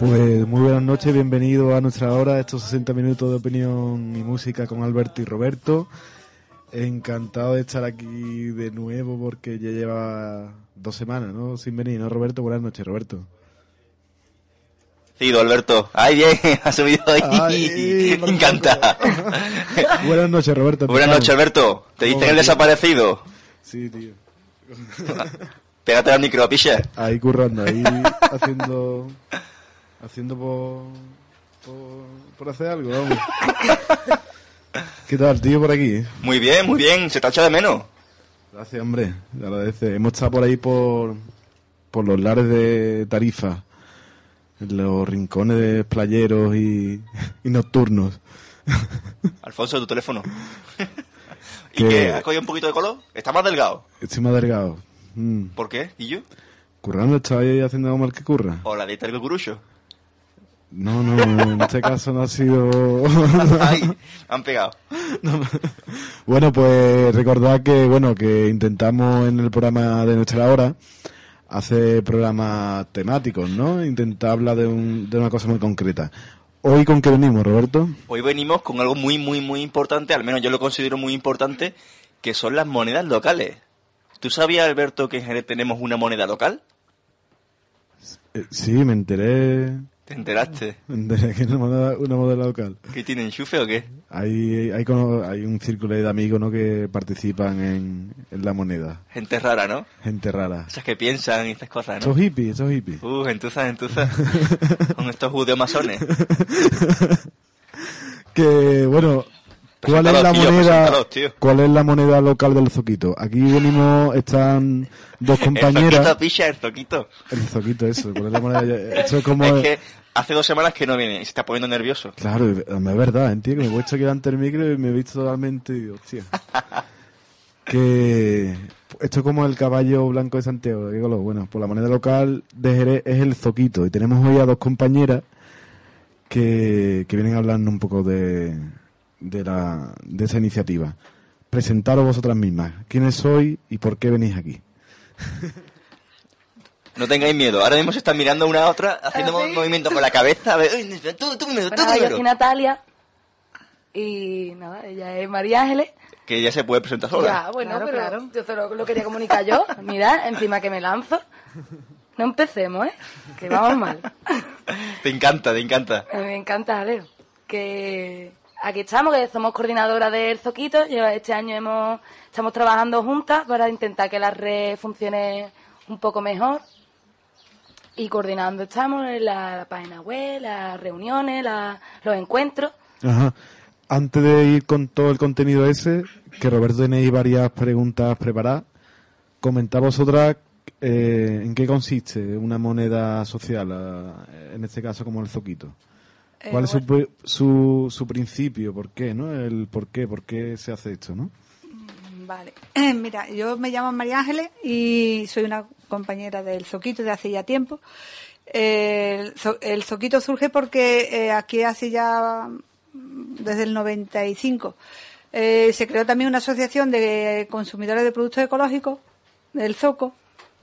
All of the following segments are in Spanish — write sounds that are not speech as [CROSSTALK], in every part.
Pues muy buenas noches, bienvenido a nuestra hora, estos 60 minutos de opinión y música con Alberto y Roberto. Encantado de estar aquí de nuevo porque ya lleva dos semanas, ¿no? Sin venir, ¿no, Roberto? Buenas noches, Roberto. Sí, don Alberto. Ay, bien, [LAUGHS] ha subido ahí. Ay, [LAUGHS] Me encanta. [LAUGHS] Buenas noches, Roberto. Buenas noches, Alberto. ¿Te dicen el desaparecido? Sí, tío. Pégate al micro, picha. Ahí currando, ahí haciendo... Haciendo por... Por, por hacer algo, vamos. [LAUGHS] ¿Qué tal, tío, por aquí? Muy bien, muy bien. Se te echa de menos. Gracias, hombre. Te agradece. Hemos estado por ahí por, por los lares de Tarifa, en los rincones de playeros y, [LAUGHS] y nocturnos. [LAUGHS] Alfonso, tu teléfono. ¿Y Que- qué? ¿Has cogido un poquito de color? ¿Está más delgado? Estoy más delgado. Mm. ¿Por qué? ¿Y yo? Currando, ¿estaba ahí haciendo algo mal que curra? ¿O la dieta del cucurucho? No, no, en este caso no ha sido... [LAUGHS] Ay, han pegado. bueno, pues recordad que, bueno, que intentamos en el programa de nuestra hora hacer programas temáticos, ¿no? Intentar hablar de, un, de una cosa muy concreta. ¿Hoy con qué venimos, Roberto? Hoy venimos con algo muy, muy, muy importante, al menos yo lo considero muy importante, que son las monedas locales. ¿Tú sabías, Alberto, que en Jerez tenemos una moneda local? Eh, sí, me enteré, ¿Te enteraste? enteré que una moneda, una moneda local. ¿Que tiene enchufe o qué? Hay, hay, cono- hay un círculo de amigos ¿no? que participan en, en la moneda. Gente rara, ¿no? Gente rara. Esas que piensan y estas cosas, ¿no? Esos hippies, esos hippies. Uh, gentuzas, gentuzas. [LAUGHS] Con estos judeo masones. [LAUGHS] Que, bueno, ¿cuál es la tío, moneda? tío. ¿Cuál es la moneda local del Zoquito? Aquí venimos, están dos El compañeras. zoquito, picha, el zoquito. El Zoquito, eso. ¿Cuál es la moneda? [LAUGHS] Esto es como... Es que hace dos semanas que no viene y se está poniendo nervioso. Claro, es verdad, entiendo que me he puesto aquí delante del micro y me he visto totalmente, y digo, hostia. [LAUGHS] que esto es como el caballo blanco de Santiago, ¿qué color? Bueno, pues la moneda local de Jerez es el zoquito y tenemos hoy a dos compañeras que, que vienen hablando un poco de, de, la, de esa iniciativa. Presentaros vosotras mismas, quiénes sois y por qué venís aquí. [LAUGHS] No tengáis miedo. Ahora mismo se están mirando una a otra, haciendo ¿Ah, sí? movimientos con la cabeza. A ver, "Uy, tú, tú primero, tú Bueno, yo primero". soy Natalia. Y nada, ella es María Ángeles. Que ya se puede presentar sola. Ya, bueno, Claro, pero claro. yo solo lo quería comunicar yo. Mira, encima que me lanzo. No empecemos, ¿eh? Que vamos mal. Te encanta, te encanta. Me encanta, Leo. Que aquí estamos, que somos coordinadoras del Zoquito. Lleva- Este año hemos, estamos trabajando juntas para intentar que la red funcione un poco mejor. Y coordinando estamos en la, la página web, las reuniones, la- los encuentros. Ajá. Antes de ir con todo el contenido ese, que Roberto tenéis varias preguntas preparadas, comentad vosotras eh, en qué consiste una moneda social, ah, en este caso como el zoquito. ¿Cuál es su, su, su principio? ¿Por qué? ¿no? El por qué, por qué se hace esto, ¿no? Vale. [CLEARS THROAT] Mira, yo me llamo María Ángeles y soy una compañera del Zoquito de hace ya tiempo. El, el Zoquito surge porque eh, aquí hace ya mm, desde el 95 eh, se creó también una asociación de consumidores de productos ecológicos del Zoco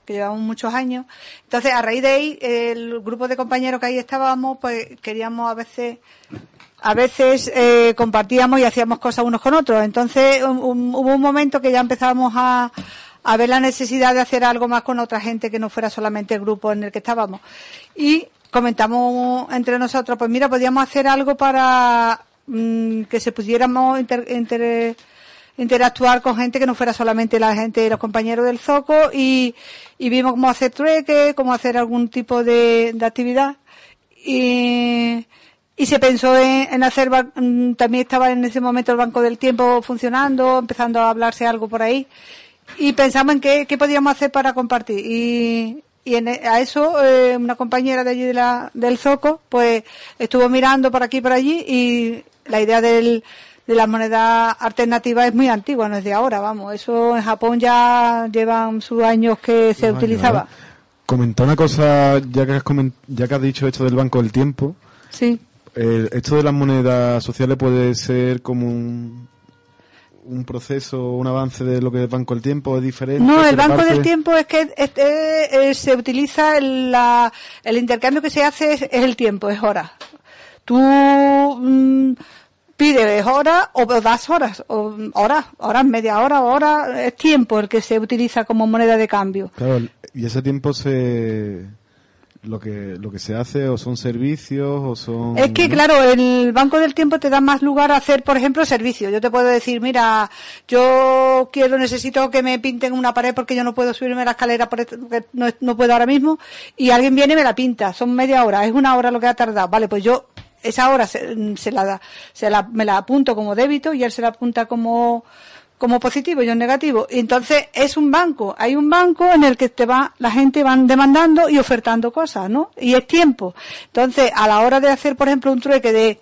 que llevamos muchos años. Entonces, a raíz de ahí, el grupo de compañeros que ahí estábamos, pues queríamos a veces a veces eh, compartíamos y hacíamos cosas unos con otros. Entonces hubo un momento que ya empezábamos a, a ver la necesidad de hacer algo más con otra gente que no fuera solamente el grupo en el que estábamos. Y comentamos entre nosotros, pues mira, podíamos hacer algo para mm, que se pudiéramos inter- inter- interactuar con gente que no fuera solamente la gente, los compañeros del Zoco y, y vimos cómo hacer trueque, cómo hacer algún tipo de, actividad y, y se pensó en, en hacer, mm, también estaba en ese momento el Banco del Tiempo funcionando, empezando a hablarse algo por ahí y pensamos en qué, qué podíamos hacer para compartir y, y en, e- a eso eh, una compañera de allí de la, del Zoco pues estuvo mirando por aquí y por allí y la idea del, de la moneda alternativa es muy antigua, no es de ahora, vamos, eso en Japón ya llevan sus años que se utilizaba. Comenta una cosa, ya que, has comen- ya que has dicho esto del Banco del Tiempo, Sí. eh, esto de las monedas sociales puede ser como un, un proceso, un avance de lo que es Banco del Tiempo, es diferente. No, el Banco del Tiempo es que este, eh, se utiliza el, la- el intercambio que se hace es, es el tiempo, es horas. Tú mm, pides horas o das horas, o horas, horas, media hora, hora, es tiempo el que se utiliza como moneda de cambio. Claro, y ese tiempo se lo que lo que se hace o son servicios o son Es que, claro, el Banco del Tiempo te da más lugar a hacer, por ejemplo, servicios. Yo te puedo decir, mira, yo quiero, necesito que me pinten una pared porque yo no puedo subirme la escalera esto, porque no, no puedo ahora mismo, y alguien viene y me la pinta. Son media hora, es una hora lo que ha tardado. Vale, pues yo esa hora se, se la da, se la, me la apunto como débito y él se la apunta como como positivo, yo en negativo. Y entonces es un banco, hay un banco en el que te va, la gente van demandando y ofertando cosas, ¿no? Y es tiempo. Entonces, a la hora de hacer, por ejemplo, un trueque de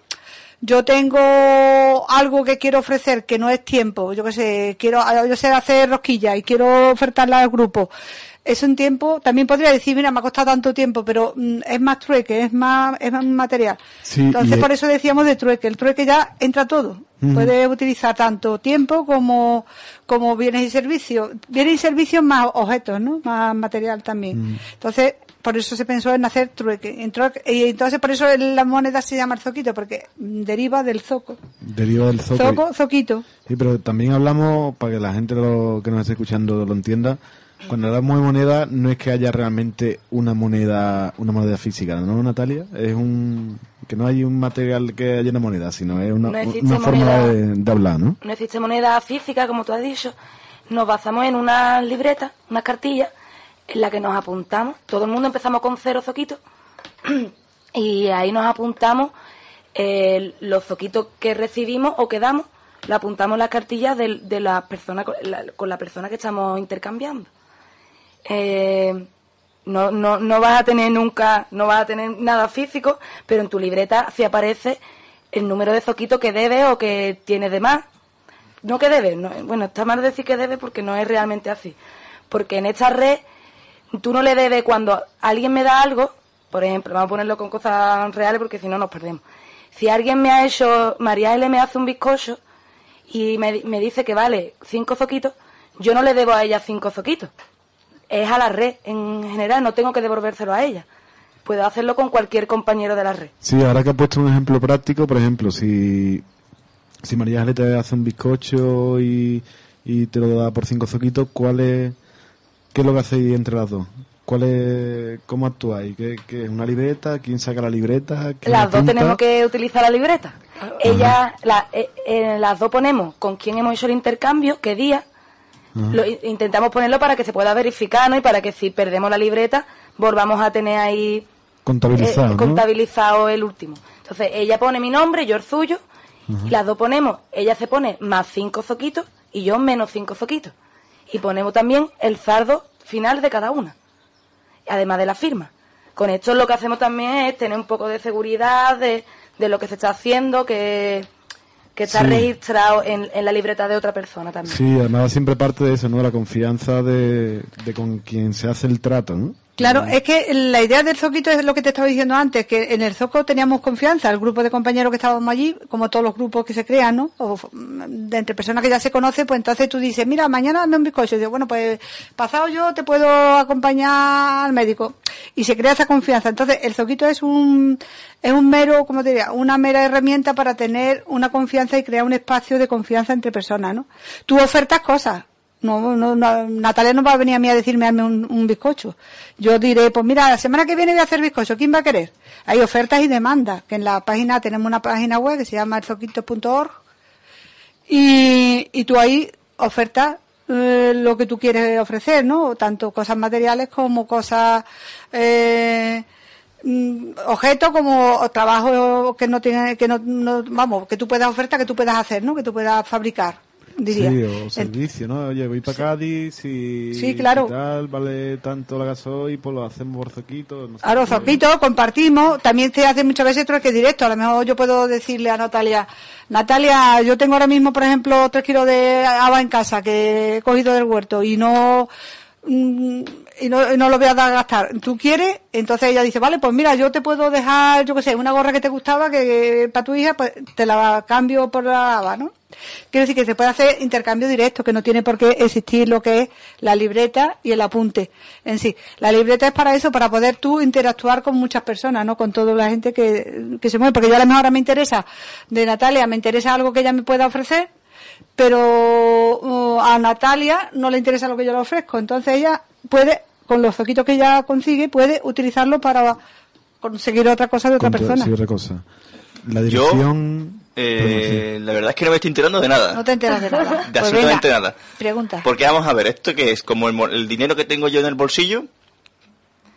yo tengo algo que quiero ofrecer que no es tiempo, yo qué sé, quiero, yo sé hacer rosquillas y quiero ofertarla al grupo. Es un tiempo, también podría decir, mira, me ha costado tanto tiempo, pero mm, es más trueque, es más, es más material. Sí, Entonces, y- por eso decíamos de trueque. El trueque ya entra todo. Ujú. Puede utilizar tanto tiempo como, como bienes y servicios. Bienes y servicios más objetos, ¿no? Más material también. Mm. Entonces, por eso se pensó en hacer trueque. En trueque- Y entonces, por eso la moneda se llama el zoquito, porque deriva del zoco. deriva del zoco. Zoco, zoquito. Sí, pero también hablamos, para que la gente lo, que nos esté escuchando lo entienda, cuando hablamos de moneda no es que haya realmente una moneda una moneda física, ¿no, Natalia? Es un que no hay un material que haya una moneda, sino es una, No una forma moneda. de, de hablar, ¿no? no existe moneda física, como tú has dicho. Nos basamos en unas libretas, unas cartillas, en las que nos apuntamos. Todo el mundo empezamos con cero zoquitos. [CLEARS THROAT] y ahí nos apuntamos eh, los zoquitos que recibimos o que damos. Lo apuntamos las cartillas de, de la persona, con la, con la persona que estamos intercambiando. Eh, no, no, no vas a tener nunca, no vas a tener nada físico, pero en tu libreta sí aparece el número de zoquitos que debes o que tienes de más. No que debes, no, bueno, está mal decir que debes porque no es realmente así. Porque en esta red, tú no le debes cuando alguien me da algo, por ejemplo, vamos a ponerlo con cosas reales porque si no nos perdemos. Si alguien me ha hecho, María L me hace un bizcocho y me, me dice que vale cinco zoquitos, yo no le debo a ella cinco zoquitos es a la red en general, no tengo que devolvérselo a ella. Puedo hacerlo con cualquier compañero de la red. Sí, ahora que has puesto un ejemplo práctico, por ejemplo, si, si María te hace un bizcocho y, y te lo da por cinco zoquitos, ¿cuál es, ¿qué es lo que hacéis entre las dos? ¿Cuál es, ¿Cómo actuáis? ¿Qué, qué es una libreta? ¿Quién saca la libreta? ¿Quién Las dos tenemos que utilizar la libreta. Ella, la- eh, eh, las dos ponemos con quién hemos hecho el intercambio, qué día. Lo, intentamos ponerlo para que se pueda verificar, ¿no? Y para que si perdemos la libreta, volvamos a tener ahí Contabilizado, eh, ¿no? contabilizado el último. Entonces, ella pone mi nombre, yo el suyo, y las dos ponemos, ella se pone más cinco zoquitos y yo menos cinco zoquitos. Y ponemos también el zardo final de cada una, además de la firma. Con esto lo que hacemos también es tener un poco de seguridad de, de lo que se está haciendo, que, que está Sí. registrado en, en la libreta de otra persona también. Sí, además siempre parte de eso, ¿no? La confianza de, de con quien se hace el trato, ¿no? Claro, es que la idea del zoquito es lo que te estaba diciendo antes, que en el zoco teníamos confianza, el grupo de compañeros que estábamos allí, como todos los grupos que se crean, ¿no? O mm, de entre personas que ya se conocen, pues entonces tú dices, mira, mañana dame un bizcocho. Y digo, bueno, pues pasado yo te puedo acompañar al médico. Y se crea esa confianza. Entonces, el zoquito es un, es un mero, como te diría, una mera herramienta para tener una confianza y crear un espacio de confianza entre personas, ¿no? Tú ofertas cosas, no, no, no, Natalia no va a venir a mí a decirme hazme un, un bizcocho. Yo diré, pues mira, la semana que viene voy a hacer bizcocho, ¿quién va a querer? Hay ofertas y demandas, que en la página tenemos una página web que se llama elzoquito.org y, y tú ahí ofertas eh, lo que tú quieres ofrecer, ¿no? Tanto cosas materiales como cosas, eh, mm, objetos como trabajo que no tiene, que no, no- vamos, que tú puedas ofertar, que tú puedas hacer, ¿no? Que tú puedas fabricar, diría. Sí, o servicio, ¿no? Oye, voy para Cádiz y, Sí, claro. y tal, vale tanto la gasoil, pues lo hacemos por zoquito. No. Zoquito, compartimos. También se hace muchas veces trueque directo. A lo mejor yo puedo decirle a Natalia, Natalia, yo tengo ahora mismo, por ejemplo, tres kilos de haba en casa que he cogido del huerto y no, mm, y no, y no lo voy a dar a gastar. ¿Tú quieres? Entonces ella dice, vale, pues mira, yo te puedo dejar, yo qué sé, una gorra que te gustaba que para tu hija, pues te la cambio por la haba, ¿no? Quiero decir que se puede hacer intercambio directo, que no tiene por qué existir lo que es la libreta y el apunte en sí. La libreta es para eso, para poder tú interactuar con muchas personas, ¿no? Con toda la gente que, que se mueve. Porque yo a lo mejor ahora me interesa, de Natalia, me interesa algo que ella me pueda ofrecer, pero uh, a Natalia no le interesa lo que yo le ofrezco. Entonces ella puede, con los zoquitos que ella consigue, puede utilizarlo para conseguir otra cosa de otra Contra- persona. Sí, otra cosa. La Yo, eh, la verdad es que no me estoy enterando de nada. No te enteras de nada. [LAUGHS] De Pues absolutamente venga, nada. Pregunta. Porque vamos a ver, esto que es como el, mo- el dinero que tengo yo en el bolsillo,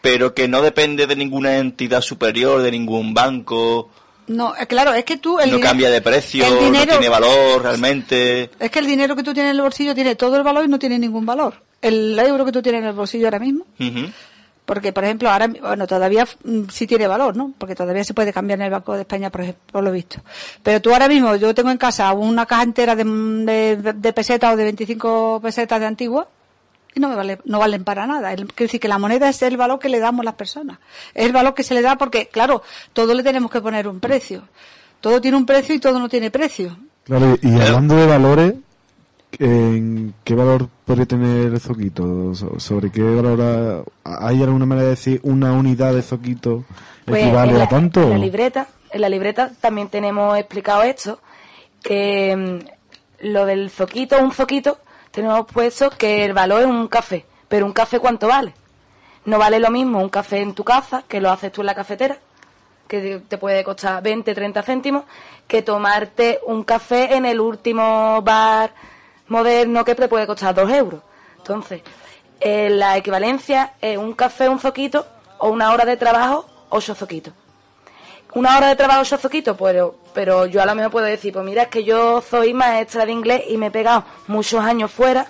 pero que no depende de ninguna entidad superior, de ningún banco, No, eh, claro, es que tú el no dinero- cambia de precio, el dinero, no tiene valor realmente. Es que el dinero que tú tienes en el bolsillo tiene todo el valor y no tiene ningún valor. El euro que tú tienes en el bolsillo ahora mismo, porque por ejemplo ahora, bueno, todavía mm, sí tiene valor, ¿no? Porque todavía se puede cambiar en el Banco de España, por ejemplo, por lo visto. Pero tú ahora mismo, yo tengo en casa una caja entera de, de, de pesetas o de 25 pesetas de antigua y no me vale, no valen para nada. El- Quiere decir que la moneda es el valor que le damos las personas. Es el valor que se le da porque, claro, todo le tenemos que poner un precio. Todo tiene un precio y todo no tiene precio. Claro, y y hablando de valores, ¿en ¿qué valor podría tener el zoquito? So- ¿Sobre qué valor ha- hay alguna manera de decir una unidad de zoquito Pues equivale en la, a tanto? en la libreta, en la libreta también tenemos explicado esto, que mm, lo del zoquito, un zoquito, tenemos puesto que el valor es un café, pero un café cuánto vale. No vale lo mismo un café en tu casa, que lo haces tú en la cafetera, que te puede costar 20, 30 céntimos, que tomarte un café en el último bar moderno que te puede costar 2 euros. Entonces, eh, la equivalencia es un café, un zoquito, o una hora de trabajo, ocho zoquitos. Una hora de trabajo, ocho zoquitos, pero, pero yo a lo mejor puedo decir, pues mira, es que yo soy maestra de inglés y me he pegado muchos años fuera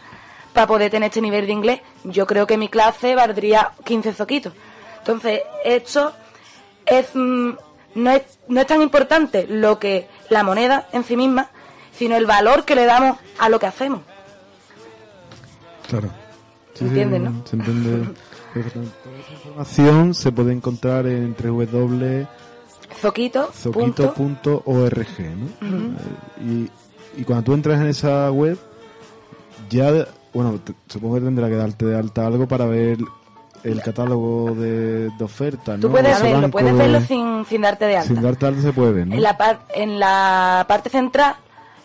para poder tener este nivel de inglés. Yo creo que mi clase valdría 15 zoquitos. Entonces, esto es, mm, no, es, no es tan importante lo que la moneda en sí misma, sino el valor que le damos a lo que hacemos. Claro. Sí, sí, ¿Entiendes, no? Se entiende. [LAUGHS] Toda esa información se puede encontrar en Zoquito, punto. Eh, y, y cuando tú entras en esa web, ya, bueno, te- supongo que tendrá que darte de alta algo para ver el catálogo de, de ofertas, tú ¿no? puedes Ese verlo, puedes de- verlo sin, sin darte de alta. Sin darte alta se puede ver, ¿no? En la, par- en la parte central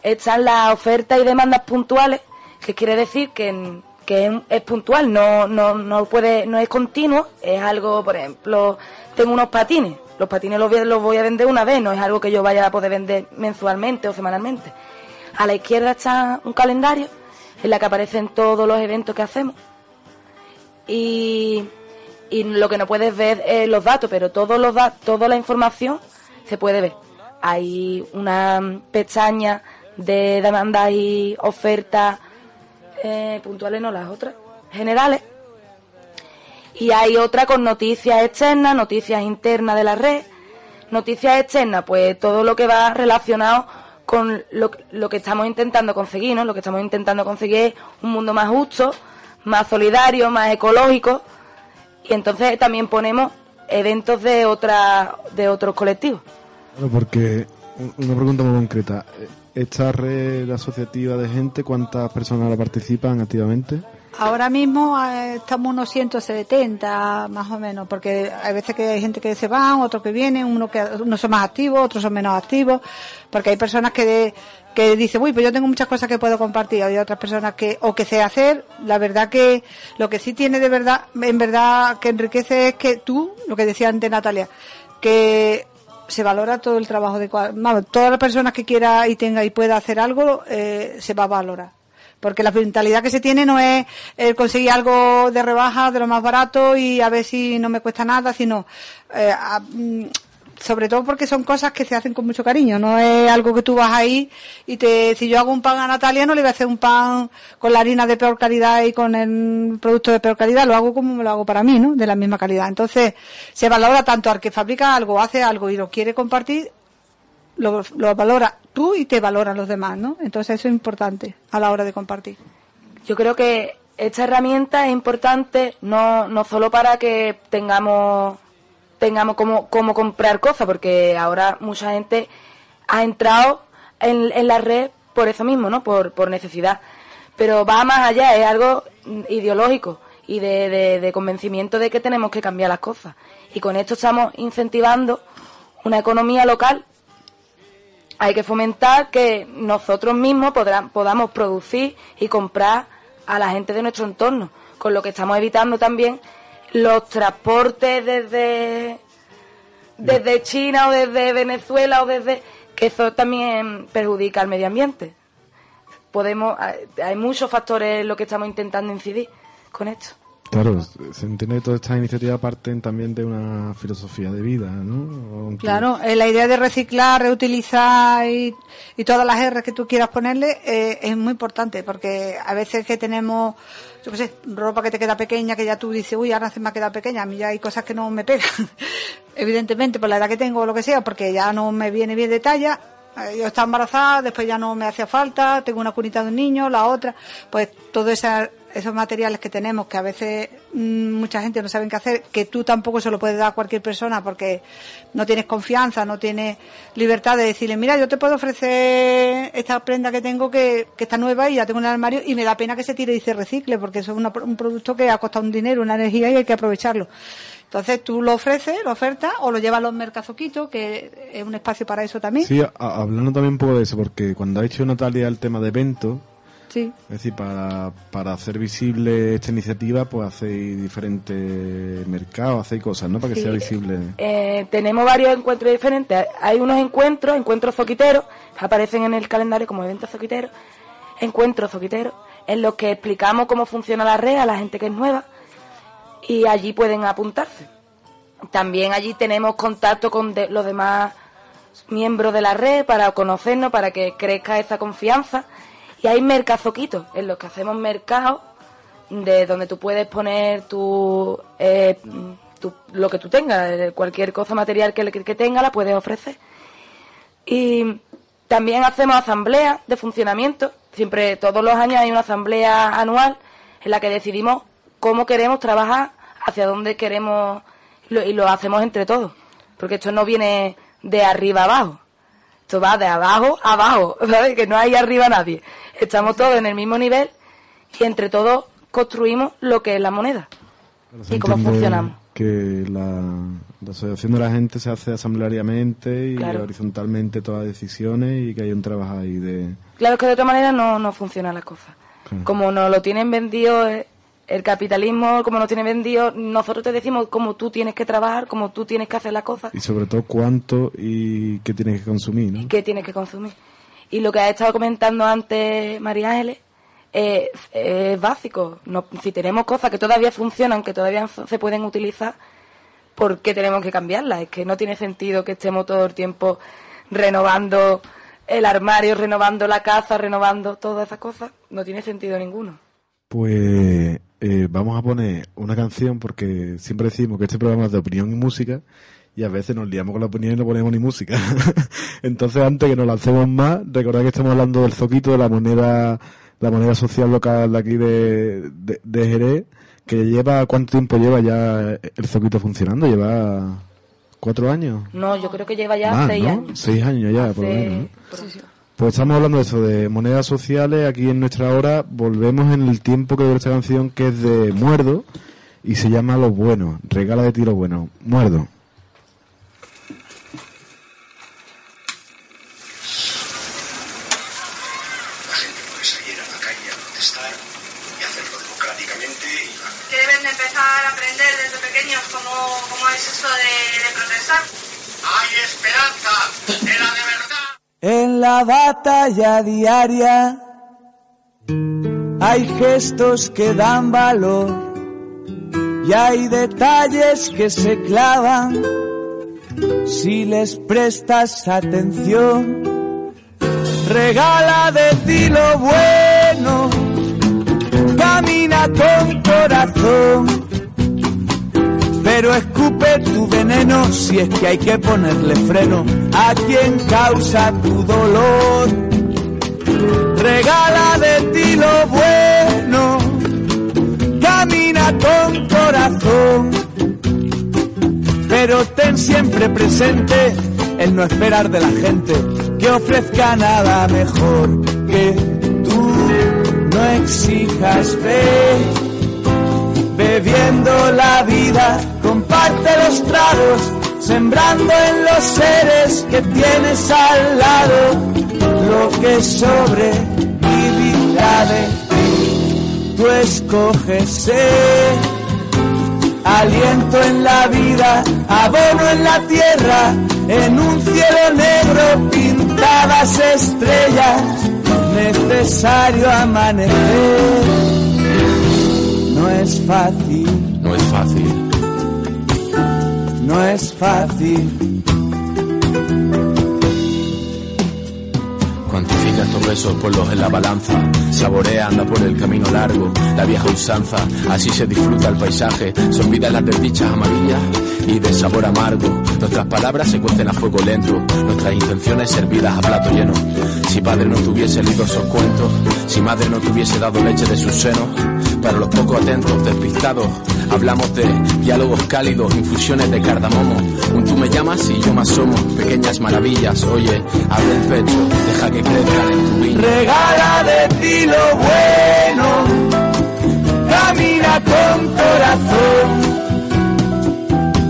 están las ofertas y demandas puntuales, que quiere decir que, en- que es, es puntual, no, no, no, puede, no es continuo, es algo, por ejemplo, tengo unos patines, los patines los voy, los voy a vender una vez, no es algo que yo vaya a poder vender mensualmente o semanalmente. A la izquierda está un calendario en la que aparecen todos los eventos que hacemos y, lo que no puedes ver es los datos, pero todos los da- toda la información se puede ver. Hay una pestaña de demandas y ofertas eh, puntuales, no las otras, generales. Y hay otra con noticias externas, noticias internas de la red. Noticias externas, pues todo lo que va relacionado con lo, que estamos intentando conseguir, ¿no? Lo que estamos intentando conseguir es un mundo más justo, más solidario, más ecológico. Y entonces también ponemos eventos de otra, de otros colectivos. Claro, porque un- una pregunta muy concreta. ¿Esta red asociativa de gente, cuántas personas la participan activamente? Ahora mismo eh, estamos unos 170 más o menos, porque hay veces que hay gente que se van, otros que vienen, uno que, unos son más activos, otros son menos activos, porque hay personas que, que dicen, uy, pues yo tengo muchas cosas que puedo compartir, hay otras personas que, o que sé hacer, la verdad que lo que sí tiene de verdad, en verdad que enriquece es que tú, lo que decía antes Natalia, que se valora todo el trabajo de vamos, todas las personas que quiera y tenga y pueda hacer algo eh, se va a valorar porque la mentalidad que se tiene no es el conseguir algo de rebaja de lo más barato y a ver si no me cuesta nada sino eh, mm, sobre todo porque son cosas que se hacen con mucho cariño, no es algo que tú vas ahí y te, si yo hago un pan a Natalia no le voy a hacer un pan con la harina de peor calidad y con el producto de peor calidad, lo hago como lo hago para mí, ¿no? De la misma calidad. Entonces, se valora tanto al que fabrica algo, hace algo y lo quiere compartir, lo, lo valora tú y te valoran los demás, ¿no? Entonces eso es importante a la hora de compartir. Yo creo que esta herramienta es importante no, no solo para que tengamos tengamos como, como comprar cosas, porque ahora mucha gente ha entrado en, en la red por eso mismo, ¿no? Por, por necesidad. Pero va más allá, es algo ideológico y de, de convencimiento de que tenemos que cambiar las cosas. Y con esto estamos incentivando una economía local hay que fomentar que nosotros mismos podrán- podamos producir y comprar a la gente de nuestro entorno, con lo que estamos evitando también los transportes desde desde China o desde Venezuela o desde que eso también perjudica al medio ambiente. Podemos hay- muchos factores en lo que estamos intentando incidir con esto. Claro, se entiende que todas estas iniciativas parten también de una filosofía de vida, ¿no? Claro, eh, la idea de reciclar, reutilizar y, y todas las R que tú quieras ponerle eh, es muy importante porque a veces que tenemos, yo qué sé, ropa que te queda pequeña, que ya tú dices, uy, ahora se me ha quedado pequeña, a mí ya hay cosas que no me pegan, [LAUGHS] evidentemente por la edad que tengo o lo que sea, porque ya no me viene bien de talla. eh, Yo estaba embarazada, después ya no me hacía falta, tengo una cunita de un niño, la otra, pues todos esa- esos materiales que tenemos que a veces mm, mucha gente no sabe qué hacer, que tú tampoco se lo puedes dar a cualquier persona porque no tienes confianza, no tienes libertad de decirle, mira, yo te puedo ofrecer esta prenda que tengo que, que está nueva y ya tengo en el armario y me da pena que se tire y se recicle porque eso es una- un producto que ha costado un dinero, una energía y hay que aprovecharlo. Entonces tú lo ofreces, lo ofertas o lo llevas a los mercazoquitos, que es un espacio para eso también. Sí, hablando también un poco de eso, porque cuando ha hecho Natalia el tema de evento, Sí. es decir, para, para hacer visible esta iniciativa, pues hacéis diferentes mercados, hacéis cosas, ¿no? Para que Sí. sea visible. Eh, tenemos varios encuentros diferentes. Hay unos encuentros, encuentros zoquiteros, aparecen en el calendario como eventos zoquiteros, encuentros zoquiteros, en los que explicamos cómo funciona la red a la gente que es nueva y allí pueden apuntarse. También allí tenemos contacto con de- los demás miembros de la red para conocernos, para que crezca esa confianza. Y hay mercazoquitos en los que hacemos mercados de donde tú puedes poner tu, eh, tu- lo que tú tengas, eh, cualquier cosa material que, que tenga la puedes ofrecer. Y también hacemos asambleas de funcionamiento. Siempre, todos los años hay una asamblea anual en la que decidimos cómo queremos trabajar, hacia dónde queremos, y lo hacemos entre todos. Porque esto no viene de arriba abajo. Esto va de abajo a abajo, [LAUGHS] ¿sabes? Que no hay arriba nadie. Estamos todos en el mismo nivel y entre todos construimos lo que es la moneda. ¿Y cómo funcionamos? Que la, la asociación de la gente se hace asambleariamente y Claro. horizontalmente todas las decisiones y que hay un trabajo ahí de... Claro que de otra manera no, no funcionan las cosas. Claro. Como nos lo tienen vendido eh, el capitalismo, como nos tiene vendido, nosotros te decimos cómo tú tienes que trabajar, cómo tú tienes que hacer las cosas Y sobre todo cuánto y qué tienes que consumir, ¿no? y qué tienes que consumir. Y lo que ha estado comentando antes María Ángeles eh, es básico. No- si tenemos cosas que todavía funcionan, que todavía se pueden utilizar, ¿por qué tenemos que cambiarlas? Es que no tiene sentido que estemos todo el tiempo renovando el armario, renovando la casa, renovando todas esas cosas. No tiene sentido ninguno. Pues eh, vamos a poner una canción porque siempre decimos que este programa es de opinión y música y a veces nos liamos con la opinión y no ponemos ni música. [LAUGHS] Entonces antes que nos lancemos más, recordad que estamos hablando del zoquito, de la moneda, la moneda social local de aquí de, de, de Jerez, que lleva, ¿cuánto tiempo lleva ya el zoquito funcionando? Lleva cuatro años. No, yo creo que lleva ya Más, seis ¿no? años. Seis años ya, por lo menos. ¿no? por- Pues estamos hablando de eso, de monedas sociales. Aquí en nuestra hora volvemos en el tiempo que dura esta canción, que es de Muerdo y se llama Los Buenos. Regala de ti bueno. Muerdo. La gente puede salir a la calle a protestar y hacerlo democráticamente y que deben de empezar a aprender desde pequeños cómo, cómo es esto de, de protestar. Hay esperanza de la de verdad. En la batalla diaria hay gestos que dan valor y hay detalles que se clavan si les prestas atención. Regala de ti lo bueno, camina con corazón, pero escupe tu veneno si es que hay que ponerle freno a quien causa tu dolor. Regala de ti lo bueno, camina con corazón, pero ten siempre presente el no esperar de la gente que ofrezca nada mejor que tú. No exijas fe, bebiendo la vida, comparte los tragos, sembrando en los seres que tienes al lado lo que sobrevivirá de ti. Tú escoges ser aliento en la vida, abono en la tierra, en un cielo negro pintadas estrellas, necesario amanecer. No es fácil, No es fácil. No es fácil. Cuantifica estos besos, ponlos en la balanza. Saborea, anda por el camino largo, la vieja usanza. Así se disfruta el paisaje. Se olvidan las desdichas amarillas y de sabor amargo. Nuestras palabras se cuecen a fuego lento. Nuestras intenciones servidas a plato lleno. Si padre no tuviese leído esos cuentos, si madre no tuviese dado leche de sus senos, para los poco atentos, despistados, hablamos de diálogos cálidos, infusiones de cardamomo. Un tú me llamas y yo más somos, pequeñas maravillas. Oye, abre el pecho, deja que crezcan en tu viña. regala de ti lo bueno, camina con corazón,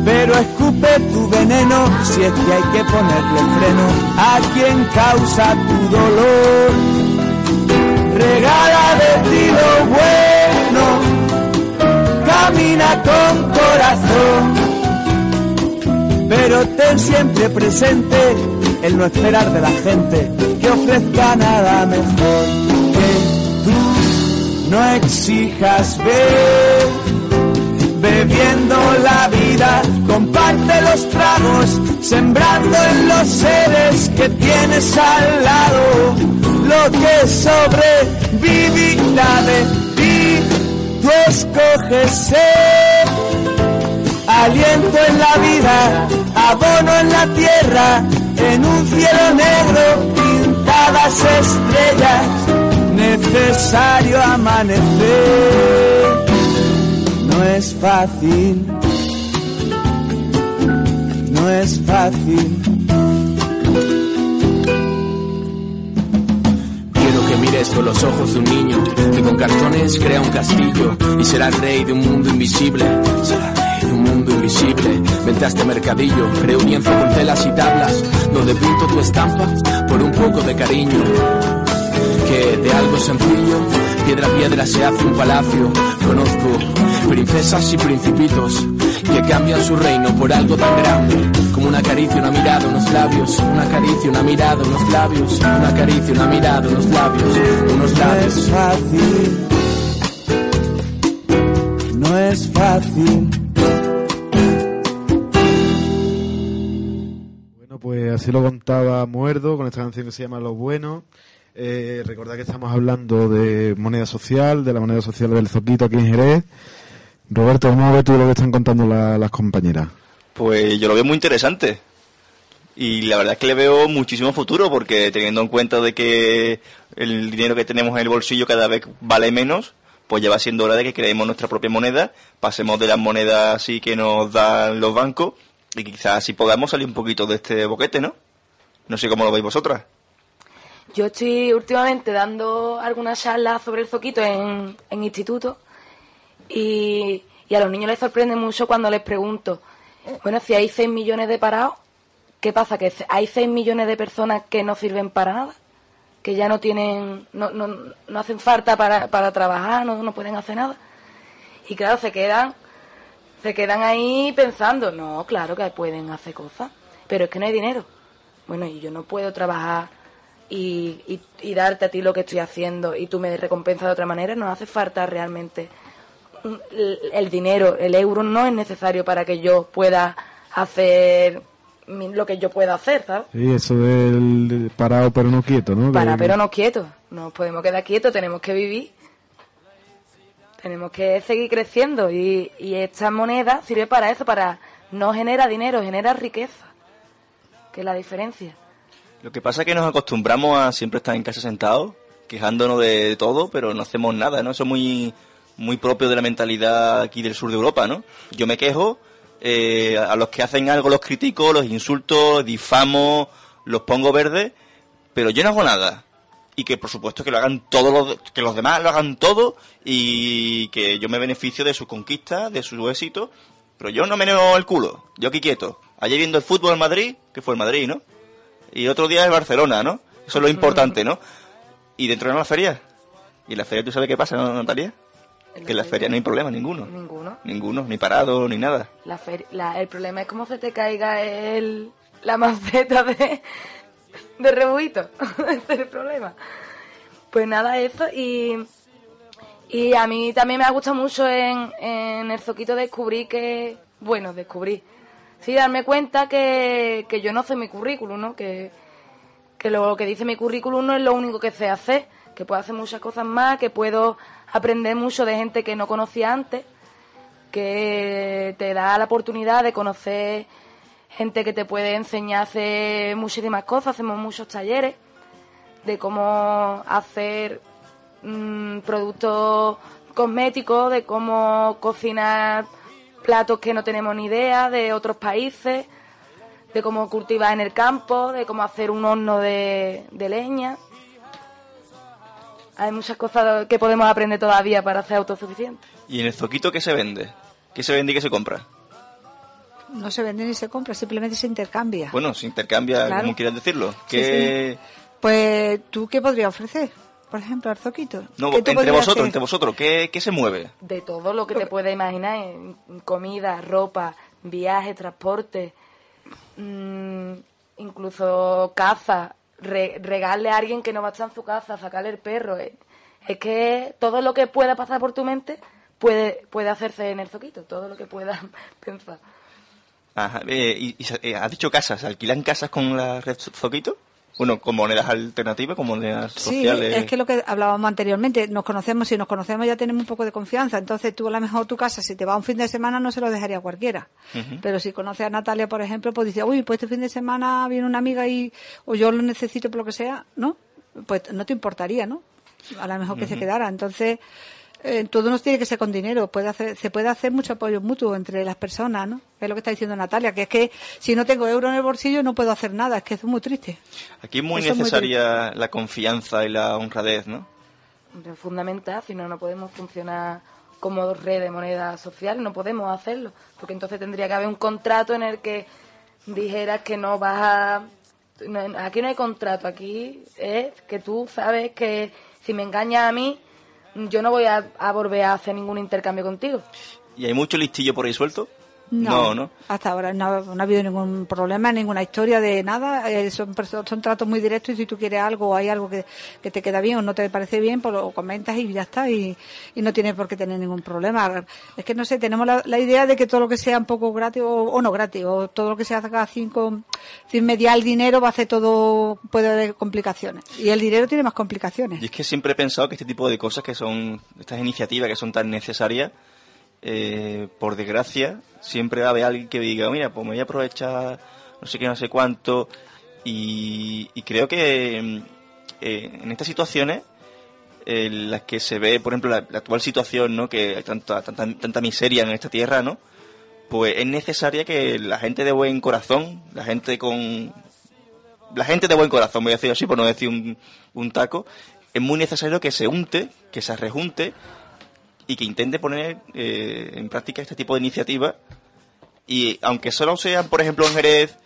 pero escupe tu veneno si es que hay que ponerle freno a quien causa tu dolor. Regala de ti lo pero ten siempre presente el no esperar de la gente que ofrezca nada mejor que tú. No exijas ver, bebiendo la vida, comparte los tragos, sembrando en los seres que tienes al lado lo que sobrevivirá de ti. Tú escoges ser aliento en la vida, abono en la tierra, en un cielo negro pintadas estrellas, necesario amanecer. No es fácil, no es fácil. Quiero que mires con los ojos de un niño que con cartones crea un castillo y será el rey de un mundo invisible. Invisible. Vente a este mercadillo, creo un lienzo con telas y tablas donde pinto tu estampa por un poco de cariño. Que de algo sencillo, piedra a piedra se hace un palacio. Conozco princesas y principitos que cambian su reino por algo tan grande como una caricia, una mirada, unos labios, una caricia, una mirada, unos labios, una caricia, una mirada, unos labios, unos No labios. es fácil, no es fácil. Así lo contaba Muerdo con esta canción que se llama Lo Bueno. Eh, recordad que estamos hablando de moneda social, de la moneda social del Zoquito aquí en Jerez. Roberto, ¿cómo ves tú lo que están contando la- las compañeras? Pues yo lo veo muy interesante. Y la verdad es que le veo muchísimo futuro porque teniendo en cuenta de que el dinero que tenemos en el bolsillo cada vez vale menos, pues ya va siendo hora de que creemos nuestra propia moneda, pasemos de las monedas así que nos dan los bancos y quizás así podamos salir un poquito de este boquete, ¿no? No sé cómo lo veis vosotras. Yo estoy últimamente dando algunas charlas sobre el zoquito en, en instituto y, y a los niños les sorprende mucho cuando les pregunto, bueno, si hay 6 millones de parados, ¿qué pasa? ¿Que hay 6 millones de personas que no sirven para nada? Que ya no tienen, no, no, no hacen falta para, para trabajar, no, no pueden hacer nada. Y claro, se quedan, se quedan ahí pensando, no, claro que pueden hacer cosas. pero es que no hay dinero. Bueno, y yo no puedo trabajar y, y, y darte a ti lo que estoy haciendo y tú me recompensas de otra manera, nos hace falta realmente un- el, el dinero, el euro no es necesario para que yo pueda hacer lo que yo pueda hacer, ¿sabes? Sí, eso del parado pero no quieto, ¿no? Para, Que- pero no quietos. No podemos quedar quietos, tenemos que vivir. Tenemos que seguir creciendo y, esta moneda sirve para eso, para no genera dinero, genera riqueza. Que es la diferencia. Lo que pasa es que nos acostumbramos a siempre estar en casa sentados, quejándonos de todo, pero no hacemos nada, ¿no? Eso es muy, muy propio de la mentalidad aquí del sur de Europa, ¿no? Yo me quejo, eh, a los que hacen algo los critico, los insulto, difamo, los pongo verdes, pero yo no hago nada. Y que por supuesto que lo hagan todos los, que los demás lo hagan todo y que yo me beneficio de sus conquistas, de su éxito, pero yo no me neo el culo, yo aquí quieto. Ayer viendo el fútbol en Madrid, que fue el Madrid, ¿no? Y otro día el Barcelona, ¿no? Eso es lo importante, ¿no? Y dentro de la feria. Y en la feria tú sabes qué pasa, ¿no, Natalia? Que en la feria no hay problema ninguno. Ninguno. Ninguno, ni parado, ni nada. La la- el problema es cómo se te caiga el, la maceta de, de rebuito. [LAUGHS] Ese es el problema. Pues nada, eso. Y, y a mí también me ha gustado mucho en, en el zoquito descubrir que, bueno, descubrí. Sí, darme cuenta que, que yo no sé mi currículum, ¿no? Que, que lo que dice mi currículum no es lo único que sé hacer, que puedo hacer muchas cosas más, que puedo aprender mucho de gente que no conocía antes que te da la oportunidad de conocer gente que te puede enseñar a hacer muchísimas cosas. Hacemos muchos talleres de cómo hacer mm, productos cosméticos, de cómo cocinar platos que no tenemos ni idea de otros países, de cómo cultivar en el campo, de cómo hacer un horno de, de leña. Hay muchas cosas que podemos aprender todavía para ser autosuficientes. ¿Y en el zoquito qué se vende? ¿Qué se vende y qué se compra? No se vende ni se compra, simplemente se intercambia. Bueno, se intercambia, Claro. como quieras decirlo. Sí, ¿Qué... Pues, ¿tú qué podrías ofrecer? Por ejemplo, al zoquito. No, ¿Qué tú entre vosotros, hacer? entre vosotros, ¿qué, ¿qué se mueve? de todo lo que te puedes imaginar, comida, ropa, viaje, transporte, mm, incluso caza, re- regalarle a alguien que no va a estar en su casa, sacarle el perro. eh. Es que todo lo que pueda pasar por tu mente puede, puede hacerse en el zoquito, todo lo que puedas [LAUGHS] pensar. Ajá, eh, y, y eh, ¿Has dicho casas? ¿Se alquilan casas con la red Zoquito? Bueno, con monedas alternativas, con monedas Sí, sociales. es que lo que hablábamos anteriormente, nos conocemos, si nos conocemos ya tenemos un poco de confianza, entonces tú a lo mejor tu casa, si te va un fin de semana, no se lo dejaría a cualquiera. Pero si conoces a Natalia, por ejemplo, pues dice, uy, pues este fin de semana viene una amiga y, o yo lo necesito por lo que sea, ¿no? Pues no te importaría, ¿no? A lo mejor que se quedara. Entonces, eh, todo no tiene que ser con dinero, puede hacer, se puede hacer mucho apoyo mutuo entre las personas, ¿no? Es lo que está diciendo Natalia, que es que si no tengo euro en el bolsillo no puedo hacer nada, es que es muy triste. Aquí es muy Eso es muy necesaria la confianza y la honradez, ¿no? Es fundamental, si no, no podemos funcionar como red de moneda social, no podemos hacerlo, porque entonces tendría que haber un contrato en el que dijeras que no vas a... no- aquí no hay contrato, aquí es que tú sabes que si me engañas a mí, yo no voy a, volver a hacer ningún intercambio contigo. ¿Y hay mucho listillo por ahí suelto? No, no. hasta ahora no, no ha habido ningún problema, ninguna historia de nada. eh, son, tratos muy directos y si tú quieres algo o hay algo que, que te queda bien o no te parece bien, pues lo comentas y ya está. Y, y no tienes por qué tener ningún problema. Es que no sé, tenemos la, la idea de que todo lo que sea un poco gratis o, o no gratis, o todo lo que se haga sin, con- sin mediar el dinero va a hacer todo, puede haber complicaciones. Y el dinero tiene más complicaciones. Y es que siempre he pensado que este tipo de cosas que son, estas iniciativas que son tan necesarias, eh, por desgracia, siempre va a haber alguien que diga, mira, pues me voy a aprovechar no sé qué, no sé cuánto. Y, creo que mm, eh, en estas situaciones, en las que se ve, por ejemplo, la, la actual situación, ¿no? Que hay tanta, tanta, tanta miseria en esta tierra, ¿no? Pues es necesaria que la gente de buen corazón, la gente con la gente de buen corazón, voy a decir así por no decir un, un taco, es muy necesario que se unte, que se rejunte y que intente poner eh, en práctica este tipo de iniciativas. Y aunque solo sean, por ejemplo, en Jerez,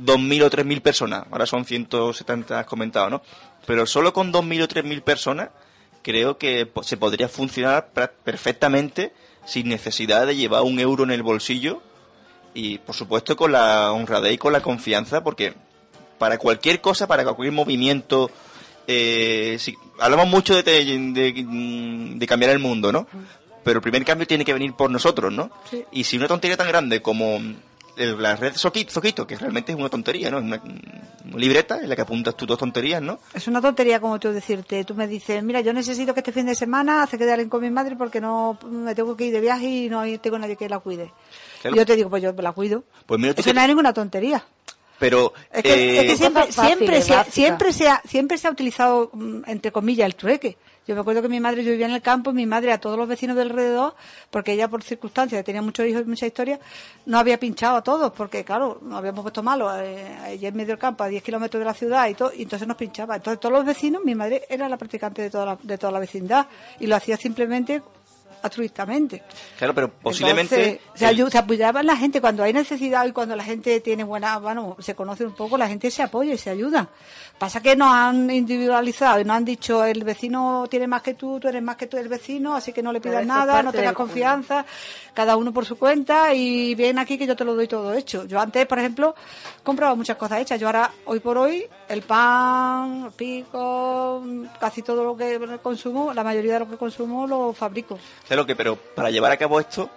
2.000 o 3.000 personas, ahora son 170, has comentado, ¿no? Pero solo con 2.000 o 3.000 personas, creo que se podría funcionar perfectamente sin necesidad de llevar un euro en el bolsillo y por supuesto con la honradez y con la confianza, porque para cualquier cosa, para cualquier movimiento, eh, si- hablamos mucho de, de- de cambiar el mundo, ¿no? Pero el primer cambio tiene que venir por nosotros, ¿no? Sí. Y si una tontería tan grande como el- la red Zoquito, Zoquito, que realmente es una tontería, ¿no? Es una, libreta en la que apuntas tus dos tonterías, ¿no? Es una tontería como tú decirte. Tú me dices, mira, yo necesito que este fin de semana se quede alguien con mi madre porque no me tengo que ir de viaje y no tengo nadie que la cuide. Claro. Y yo te digo, pues yo la cuido. Pues mira, tú Eso que- no es ninguna tontería. Pero... Es que, es que eh, siempre, siempre, se, ha- siempre, se ha, siempre se ha utilizado, mm, entre comillas, el trueque. Yo me acuerdo que mi madre, yo vivía en el campo, y mi madre a todos los vecinos de alrededor, porque ella por circunstancias tenía muchos hijos y mucha historia, no había pinchado a todos, porque claro, nos habíamos puesto malos, eh, allí en medio del campo, a 10 kilómetros de la ciudad y todo, y entonces nos pinchaba. Entonces todos los vecinos, mi madre era la practicante de toda la, de toda la vecindad, y lo hacía simplemente altruistamente. Claro, pero posiblemente... Entonces, se, el- ayu- se apoyaba en la gente cuando hay necesidad y cuando la gente tiene buena, bueno, se conoce un poco, la gente se apoya y se ayuda. Pasa que nos han individualizado y nos han dicho el vecino tiene más que tú, tú eres más que tú el vecino, así que no le pidas nada, no tengas del- confianza, cada uno por su cuenta y ven aquí que yo te lo doy todo hecho. Yo antes, por ejemplo, compraba muchas cosas hechas. Yo ahora, hoy por hoy, el pan, el pico, casi todo lo que consumo, la mayoría de lo que consumo lo fabrico. Claro que, pero para llevar a cabo esto,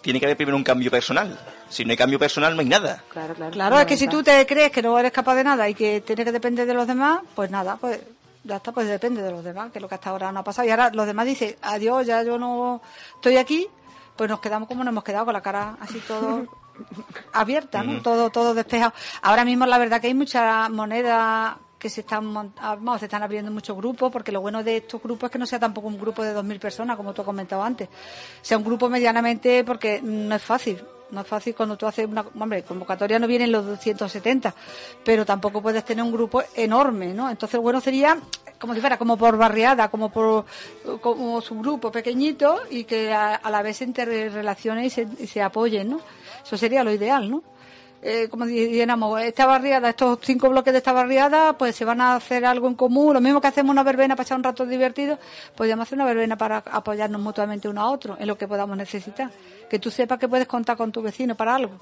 tiene que haber primero un cambio personal. Si no hay cambio personal, no hay nada. Claro, claro. Claro, es que si tú te crees que no eres capaz de nada y que tienes que depender de los demás, pues nada, pues ya está, pues depende de los demás, que es lo que hasta ahora no ha pasado. Y ahora los demás dicen, adiós, ya yo no estoy aquí, pues nos quedamos como nos hemos quedado, con la cara así todo [LAUGHS] abierta, ¿no? Todo, todo despejado. Ahora mismo la verdad que hay muchas monedas que se están mon- ah, se están abriendo muchos grupos, porque lo bueno de estos grupos es que no sea tampoco un grupo de 2.000 personas, como tú has comentado antes. Sea un grupo medianamente, porque no es fácil. No es fácil cuando tú haces una hombre, convocatoria no vienen los 270, pero tampoco puedes tener un grupo enorme, ¿no? Entonces, bueno sería como si fuera como por barriada, como por como su grupo pequeñito y que a, a la vez se interrelacionen y se, y se apoyen, ¿no? Eso sería lo ideal, ¿no? Eh, como dijéramos, esta barriada, estos cinco bloques de esta barriada, pues se van a hacer algo en común, lo mismo que hacemos una verbena para echar un rato divertido, podríamos hacer una verbena para apoyarnos mutuamente uno a otro en lo que podamos necesitar. Que tú sepas que puedes contar con tu vecino para algo.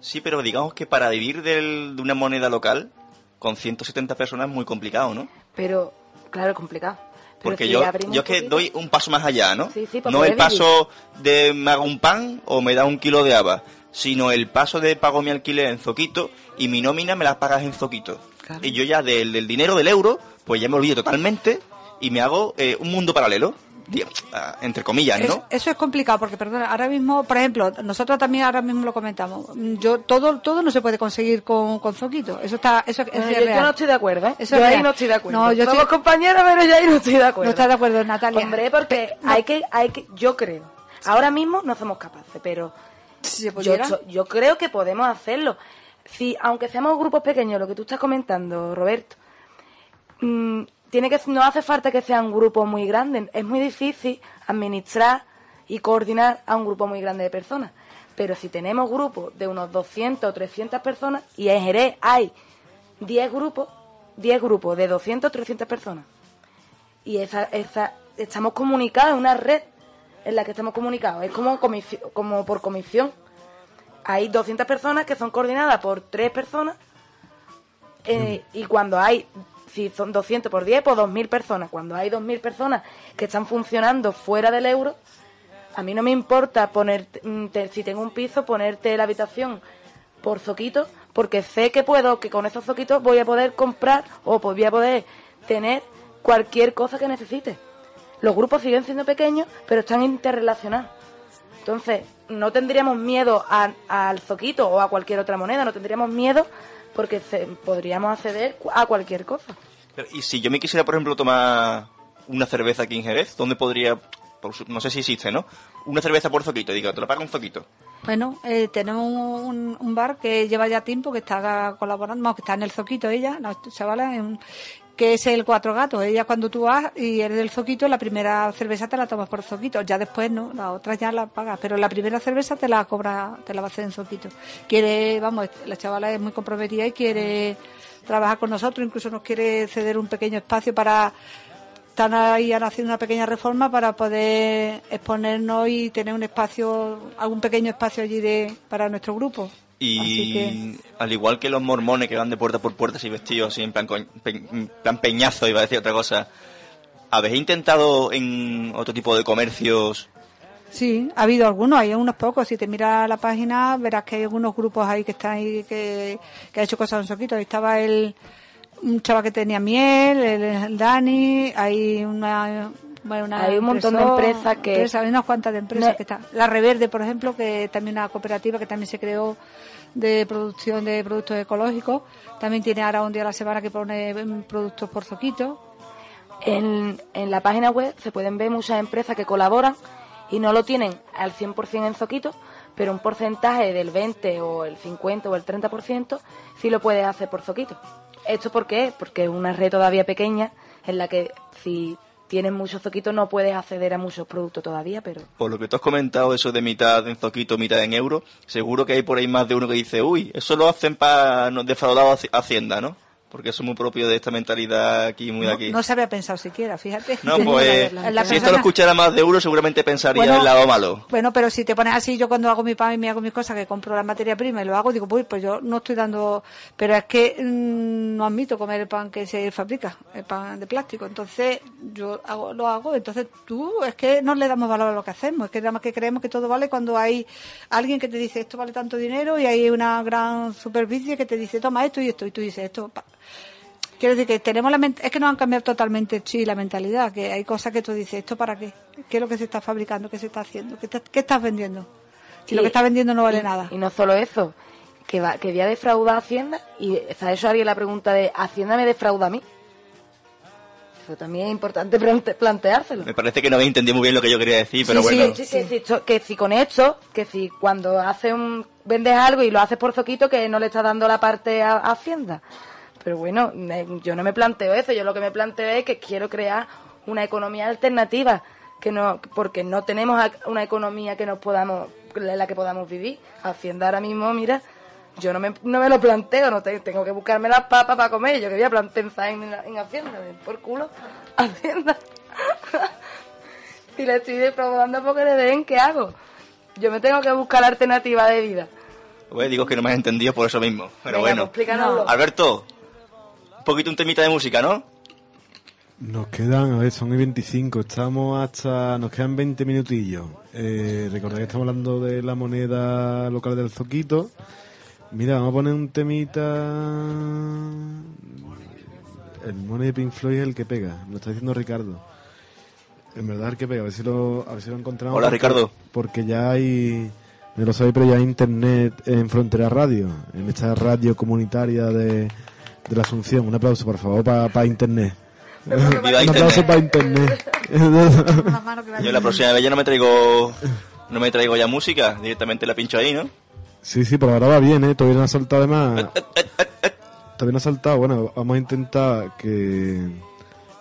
Sí, pero digamos que para vivir del- de una moneda local, con 170 personas es muy complicado, ¿no? Pero, claro, es complicado. Pero Porque si yo, yo es que poquito- doy un paso más allá, ¿no? Sí, sí, para no el paso de me hago un pan o me da un kilo de habas, sino el paso de pago mi alquiler en Zoquito y mi nómina me la pagas en Zoquito. Claro. Y yo ya del, del dinero del euro, pues ya me olvido totalmente y me hago eh, un mundo paralelo, ah, entre comillas, Es- ¿no? eso es complicado porque, perdona, ahora mismo, por ejemplo, nosotros también ahora mismo lo comentamos. Yo todo todo no se puede conseguir con, con Zoquito. Eso está, eso es yo, no estoy de acuerdo, ¿eh? Eso yo ahí real. no estoy de acuerdo. No, yo Somos estoy- compañeros, pero yo ahí no estoy de acuerdo. No estás de acuerdo, Natalia. Hombre, porque hay que, hay que, yo creo, ahora mismo no somos capaces, pero Si se yo, creo que podemos hacerlo. Si, aunque seamos grupos pequeños, lo que tú estás comentando, Roberto, mm, tiene que, no hace falta que sea un grupo muy grande. Es muy difícil administrar y coordinar a un grupo muy grande de personas. Pero si tenemos grupos de unos 200 o 300 personas, y en Jerez hay 10 grupos, 10 grupos de 200 o 300 personas, y esa, esa, estamos comunicados en una red en la que estamos comunicados. Es como, como por comisión. Hay 200 personas que son coordinadas por tres personas eh, y cuando hay, si son 200 por 10, pues 2.000 personas. Cuando hay 2.000 personas que están funcionando fuera del euro, a mí no me importa poner, mm, si tengo un piso, ponerte la habitación por zoquito, porque sé que puedo, que con esos zoquitos voy a poder comprar o voy a poder tener cualquier cosa que necesite. Los grupos siguen siendo pequeños, pero están interrelacionados. Entonces, no tendríamos miedo al zoquito o a cualquier otra moneda, no tendríamos miedo porque se- podríamos acceder a cualquier cosa. Y si yo me quisiera, por ejemplo, tomar una cerveza aquí en Jerez, ¿dónde podría, no sé si existe, ¿no? Una cerveza por Zoquito, digo, te la paga un Zoquito. Bueno, eh, tenemos un, bar que lleva ya tiempo, que está colaborando, vamos, que está en el Zoquito ella, la chavala, en- que es el Cuatro Gatos. Ella cuando tú vas y eres del Zoquito, la primera cerveza te la tomas por Zoquito, ya después no, la otra ya la pagas, pero la primera cerveza te la cobra, te la va a hacer en Zoquito. Quiere, vamos, la chavala es muy comprometida y quiere trabajar con nosotros, incluso nos quiere ceder un pequeño espacio para están ahí ahora haciendo una pequeña reforma para poder exponernos y tener un espacio, algún pequeño espacio allí de, para nuestro grupo. Y que- al igual que los mormones que van de puerta por puerta así vestidos, así en plan, en plan peñazo, iba a decir otra cosa, ¿habéis intentado en otro tipo de comercios? Sí, ha habido algunos, hay unos pocos. Si te miras la página, verás que hay algunos grupos ahí que están ahí que, que ha hecho cosas en soquito. Ahí estaba el, un chaval que tenía miel, el, el Dani, hay una, bueno, Hay un montón de empresas que- empresas, hay unas cuantas de empresas No- que están. La Reverde, por ejemplo, que también una cooperativa que también se creó de producción de productos ecológicos. También tiene ahora un día a la semana que pone productos por zoquito. En, en la página web se pueden ver muchas empresas que colaboran y no lo tienen al 100% en Zoquito, pero un porcentaje del 20 o el 50 o el 30% sí lo puedes hacer por Zoquito. ¿Esto por qué? Porque es una red todavía pequeña en la que si tienes muchos Zoquitos no puedes acceder a muchos productos todavía, pero Por lo que tú has comentado, eso de mitad en zoquito, mitad en euro, seguro que hay por ahí más de uno que dice, uy, eso lo hacen para defraudar a Haci- Hacienda, ¿no? Porque eso es muy propio de esta mentalidad aquí, muy de aquí. no se había pensado siquiera, fíjate. No, pues, [LAUGHS] La si esto lo escuchara más de uno, seguramente pensaría Bueno, el lado malo. Bueno, pero si te pones así, yo cuando hago mi pan y me hago mis cosas, que compro la materia prima y lo hago, digo, pues, pues yo no estoy dando, pero es que mm, no admito comer el pan que se fabrica, el pan de plástico. Entonces, yo hago, lo hago, entonces tú, es que no le damos valor a lo que hacemos, es que nada más que creemos que todo vale cuando hay alguien que te dice esto vale tanto dinero y hay una gran superficie que te dice toma esto y esto y tú dices esto. pa- Quiero decir que tenemos la es que nos han cambiado totalmente y la mentalidad, que hay cosas que tú dices, ¿esto para qué? ¿Qué es lo que se está fabricando? ¿Qué se está haciendo? ¿Qué, te- qué estás vendiendo? Si lo Y- que estás vendiendo no vale y- nada. Y no solo eso, que, va, que voy a defraudar a Hacienda y está eso haría la pregunta de ¿Hacienda me defrauda a mí? Eso también es importante plante- planteárselo. Me parece que no habéis entendido muy bien lo que yo quería decir, pero Sí, bueno. sí, que, si, cho- que si con esto, que si cuando haces un, vendes algo y lo haces por zoquito, que no le estás dando la parte a, a Hacienda. Pero bueno, me- yo no me planteo eso, yo lo que me planteo es que quiero crear una economía alternativa, que no, porque no tenemos una economía que nos podamos, en la que podamos vivir. Hacienda ahora mismo, mira, yo no me, no me lo planteo, no te- tengo que buscarme las papas para comer, yo que voy a plan- pensar en, en Hacienda, por culo, [LAUGHS] Hacienda. si le estoy defraudando porque le den, ¿qué hago? Yo me tengo que buscar la alternativa de vida. Pues digo que no me has entendido por eso mismo. Pero Venga, bueno. pues. Alberto, un poquito un temita de música, ¿no? Nos quedan, a ver, son y 25, estamos hasta, nos quedan 20 minutillos. Eh, recordad que estamos hablando de la moneda local del Zoquito. Mira, vamos a poner un temita... El money de Pink Floyd es el que pega, lo está diciendo Ricardo. En verdad el que pega, a ver si lo, a ver si lo encontramos. Hola, porque- Ricardo. Porque ya hay, no lo sabéis, pero ya hay internet en Frontera Radio, en esta radio comunitaria de, de la Asunción. Un aplauso, por favor, para internet. Viva Un aplauso Internet. para internet. Yo la próxima vez ya no me traigo no me traigo ya música, directamente la pincho ahí, ¿no? sí, sí, por ahora va bien, ¿eh? Todavía no ha saltado además. Todavía no ha saltado. Bueno, vamos a intentar que,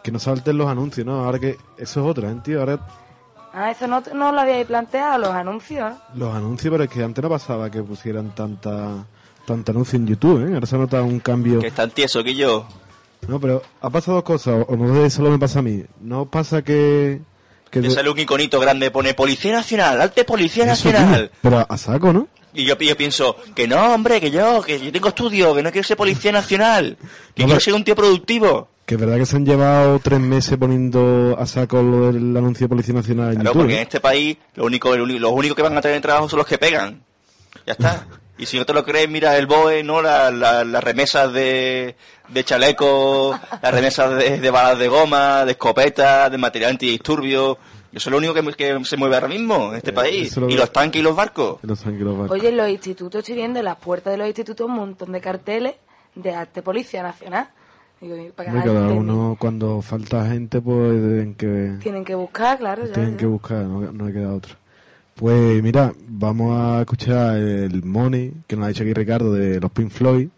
que no salten los anuncios, ¿no? Ahora que eso es otra, ¿eh, tío? Ahora Ah, eso no, no lo habíais planteado, los anuncios, los anuncios, pero es que antes no pasaba que pusieran tanta tanta anuncio en YouTube, ¿eh? Ahora se ha notado un cambio. Que están tieso que yo. No, pero ha pasado dos cosas, o no sé solo me pasa a mí. No pasa que... que Te sale un iconito grande, pone Policía Nacional, Alte Policía Eso, tío, Nacional. pero a saco, ¿no? Y yo, yo pienso, que no, hombre, que yo, que yo tengo estudio, que no quiero ser Policía Nacional, [LAUGHS] que No, quiero ser un tío productivo. Que es verdad que se han llevado tres meses poniendo a saco lo del anuncio de Policía Nacional en Claro, YouTube. porque en ¿eh? este país lo único, el uni- los únicos que van a tener trabajo son los que pegan. Ya está. [LAUGHS] Y si no te lo crees, mira el BOE, ¿no? La- la- Las remesas de, de chalecos, las remesas de, de balas de goma, de escopetas, de material antidisturbios. Eso es lo único que, que se mueve ahora mismo en este Eh, país. lo- Y los tanques y los barcos. Los tranquilos barcos. Oye, en los institutos estoy viendo en las puertas de los institutos un montón de carteles de arte Policía Nacional. Digo, y para Hombre, que cada uno, cuando falta gente, pues tienen que, Tienen que buscar, claro. ya, tienen ya. que buscar, no, no hay queda otra. Pues mira, vamos a escuchar el Money, que nos ha dicho aquí Ricardo, de los Pink Floyd.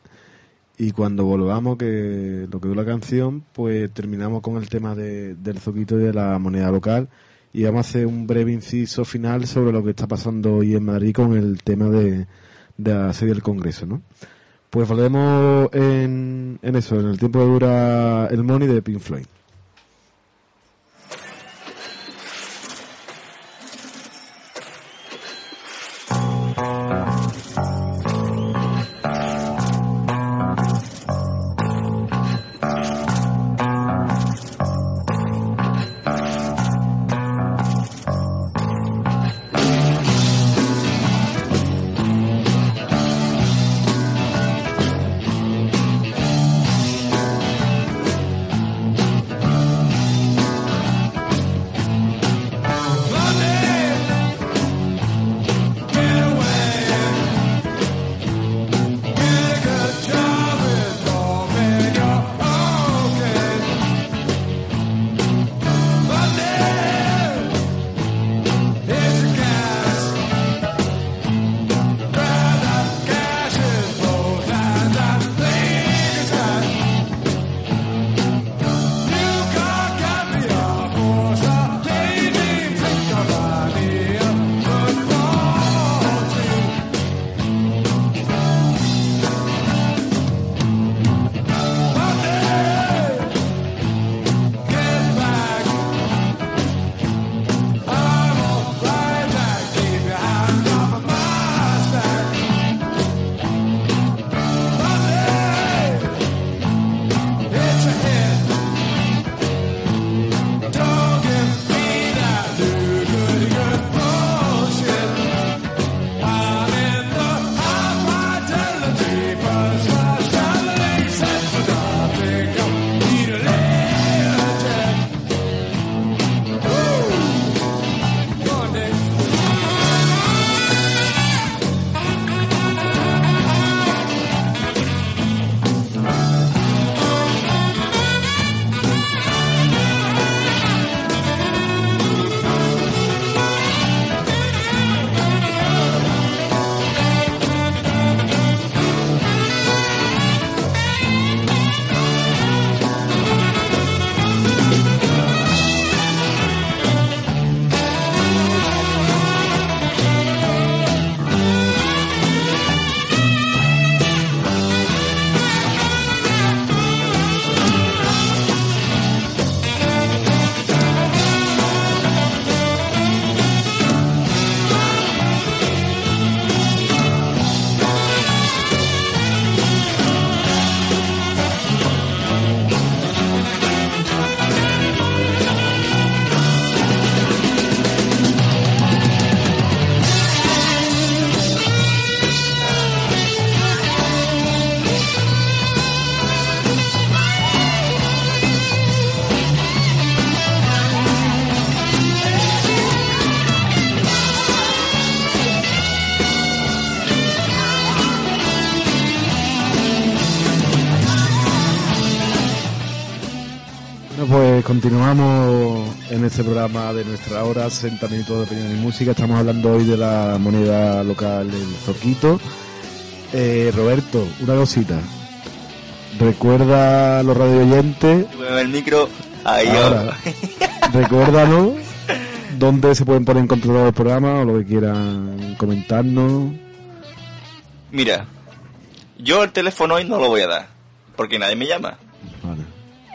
Y cuando volvamos, que lo que dura la canción, pues terminamos con el tema de, del zoquito y de la moneda local. Y vamos a hacer un breve inciso final sobre lo que está pasando hoy en Madrid con el tema de, de la sede del Congreso, ¿no? Pues volvemos en, en eso, en el tiempo que dura el Money de Pink Floyd. Continuamos en este programa de nuestra hora, 60 minutos de opinión y música. Estamos hablando hoy de la moneda local, el Zoquito. Eh, Roberto, una cosita. Recuerda a los radio oyentes, el micro. Ahí Ahora. [LAUGHS] recuérdanos dónde se pueden poner en control del programa o lo que quieran comentarnos. Mira, yo el teléfono hoy no lo voy a dar. Porque nadie me llama. Vale.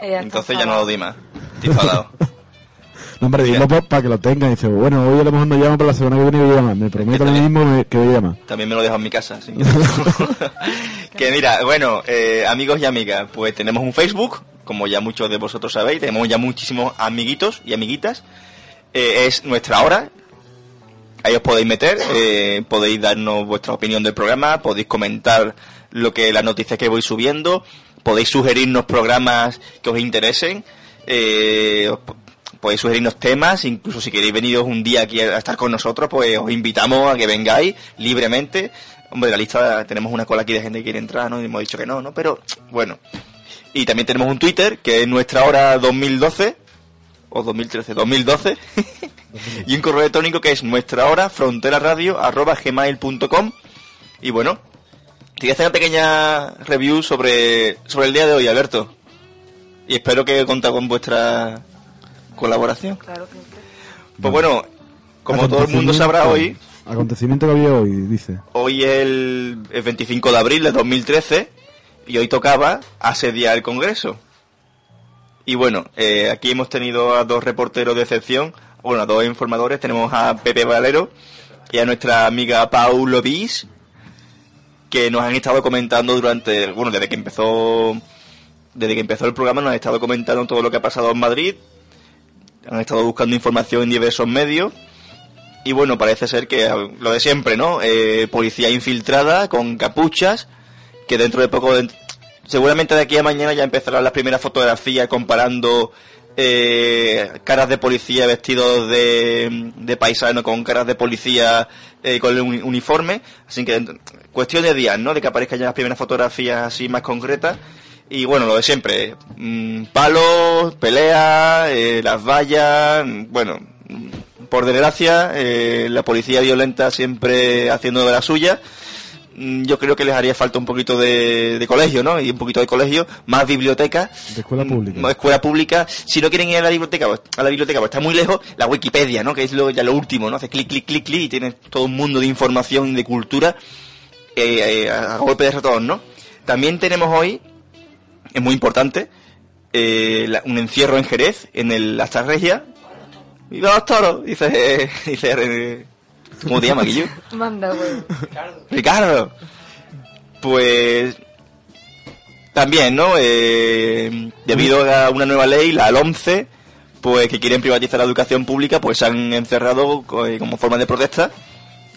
Entonces ya no lo di más. Enfadado. [LAUGHS] No, hombre, dilo para que lo tengan. Y dice, bueno, hoy a lo mejor no llamo, pero la semana que viene voy a llamar. Me prometo mí mismo que voy a llamar. También me lo dejo en mi casa. [LAUGHS] que mira, bueno, eh, amigos y amigas, pues tenemos un Facebook, como ya muchos de vosotros sabéis, tenemos ya muchísimos amiguitos y amiguitas. Eh, es nuestra hora. Ahí os podéis meter, eh, podéis darnos vuestra opinión del programa, podéis comentar lo que las noticias que voy subiendo, podéis sugerirnos programas que os interesen, eh, os po- podéis sugerirnos temas, incluso si queréis veniros un día aquí a estar con nosotros, pues os invitamos a que vengáis libremente. Hombre, la lista tenemos una cola aquí de gente que quiere entrar, ¿no? Y hemos dicho que no, ¿no? Pero bueno. Y también tenemos un Twitter, que es nuestra hora 2012, o 2013, 2012. [LAUGHS] y un correo electrónico que es nuestra hora fronteraradio arroba gmail.com. Y bueno, te voy a hacer una pequeña review sobre, sobre el día de hoy, Alberto. Y espero que conta con vuestra colaboración. Claro que sí. Pues bueno, como todo el mundo sabrá hoy, Acontecimiento que había hoy, dice. hoy es el, el 25 de abril de 2013 y hoy tocaba asediar el Congreso. Y bueno, eh, aquí hemos tenido a dos reporteros de excepción, bueno, a dos informadores, tenemos a Pepe Valero y a nuestra amiga Paulo Bis, que nos han estado comentando durante, bueno, desde que empezó, desde que empezó el programa nos han estado comentando todo lo que ha pasado en Madrid, han estado buscando información en diversos medios y bueno, parece ser que eh, lo de siempre, ¿no? Eh, policía infiltrada con capuchas, que dentro de poco, seguramente de aquí a mañana ya empezarán las primeras fotografías comparando eh, caras de policía vestidos de, de paisano con caras de policía eh, con el uni- uniforme. Así que cuestión de días, ¿no? De que aparezcan ya las primeras fotografías así más concretas. Y bueno, lo de siempre, mm, palos, peleas, eh, las vallas, mm, bueno, mm, por desgracia, eh, la policía violenta siempre haciendo de la suya. Yo creo que les haría falta un poquito de, de colegio, ¿no? Y un poquito de colegio, más biblioteca. De escuela pública. Más escuela pública. Si no quieren ir a la biblioteca, pues, a la biblioteca, pues está muy lejos, la Wikipedia, ¿no? Que es lo, ya lo último, ¿no? Hace clic, clic, clic, clic y tienes todo un mundo de información y de cultura eh, eh, a, a golpe de ratón, ¿no? También tenemos hoy, es muy importante, eh, la- un encierro en Jerez, en el Regia. ¡Viva los toros! Dice, [LAUGHS] dice, eh, ¿cómo te llamas, Guillo? Manda, güey. Ricardo. Pues también, ¿no? Eh, debido a una nueva ley, la 11, pues que quieren privatizar la educación pública, pues se han encerrado eh, como forma de protesta.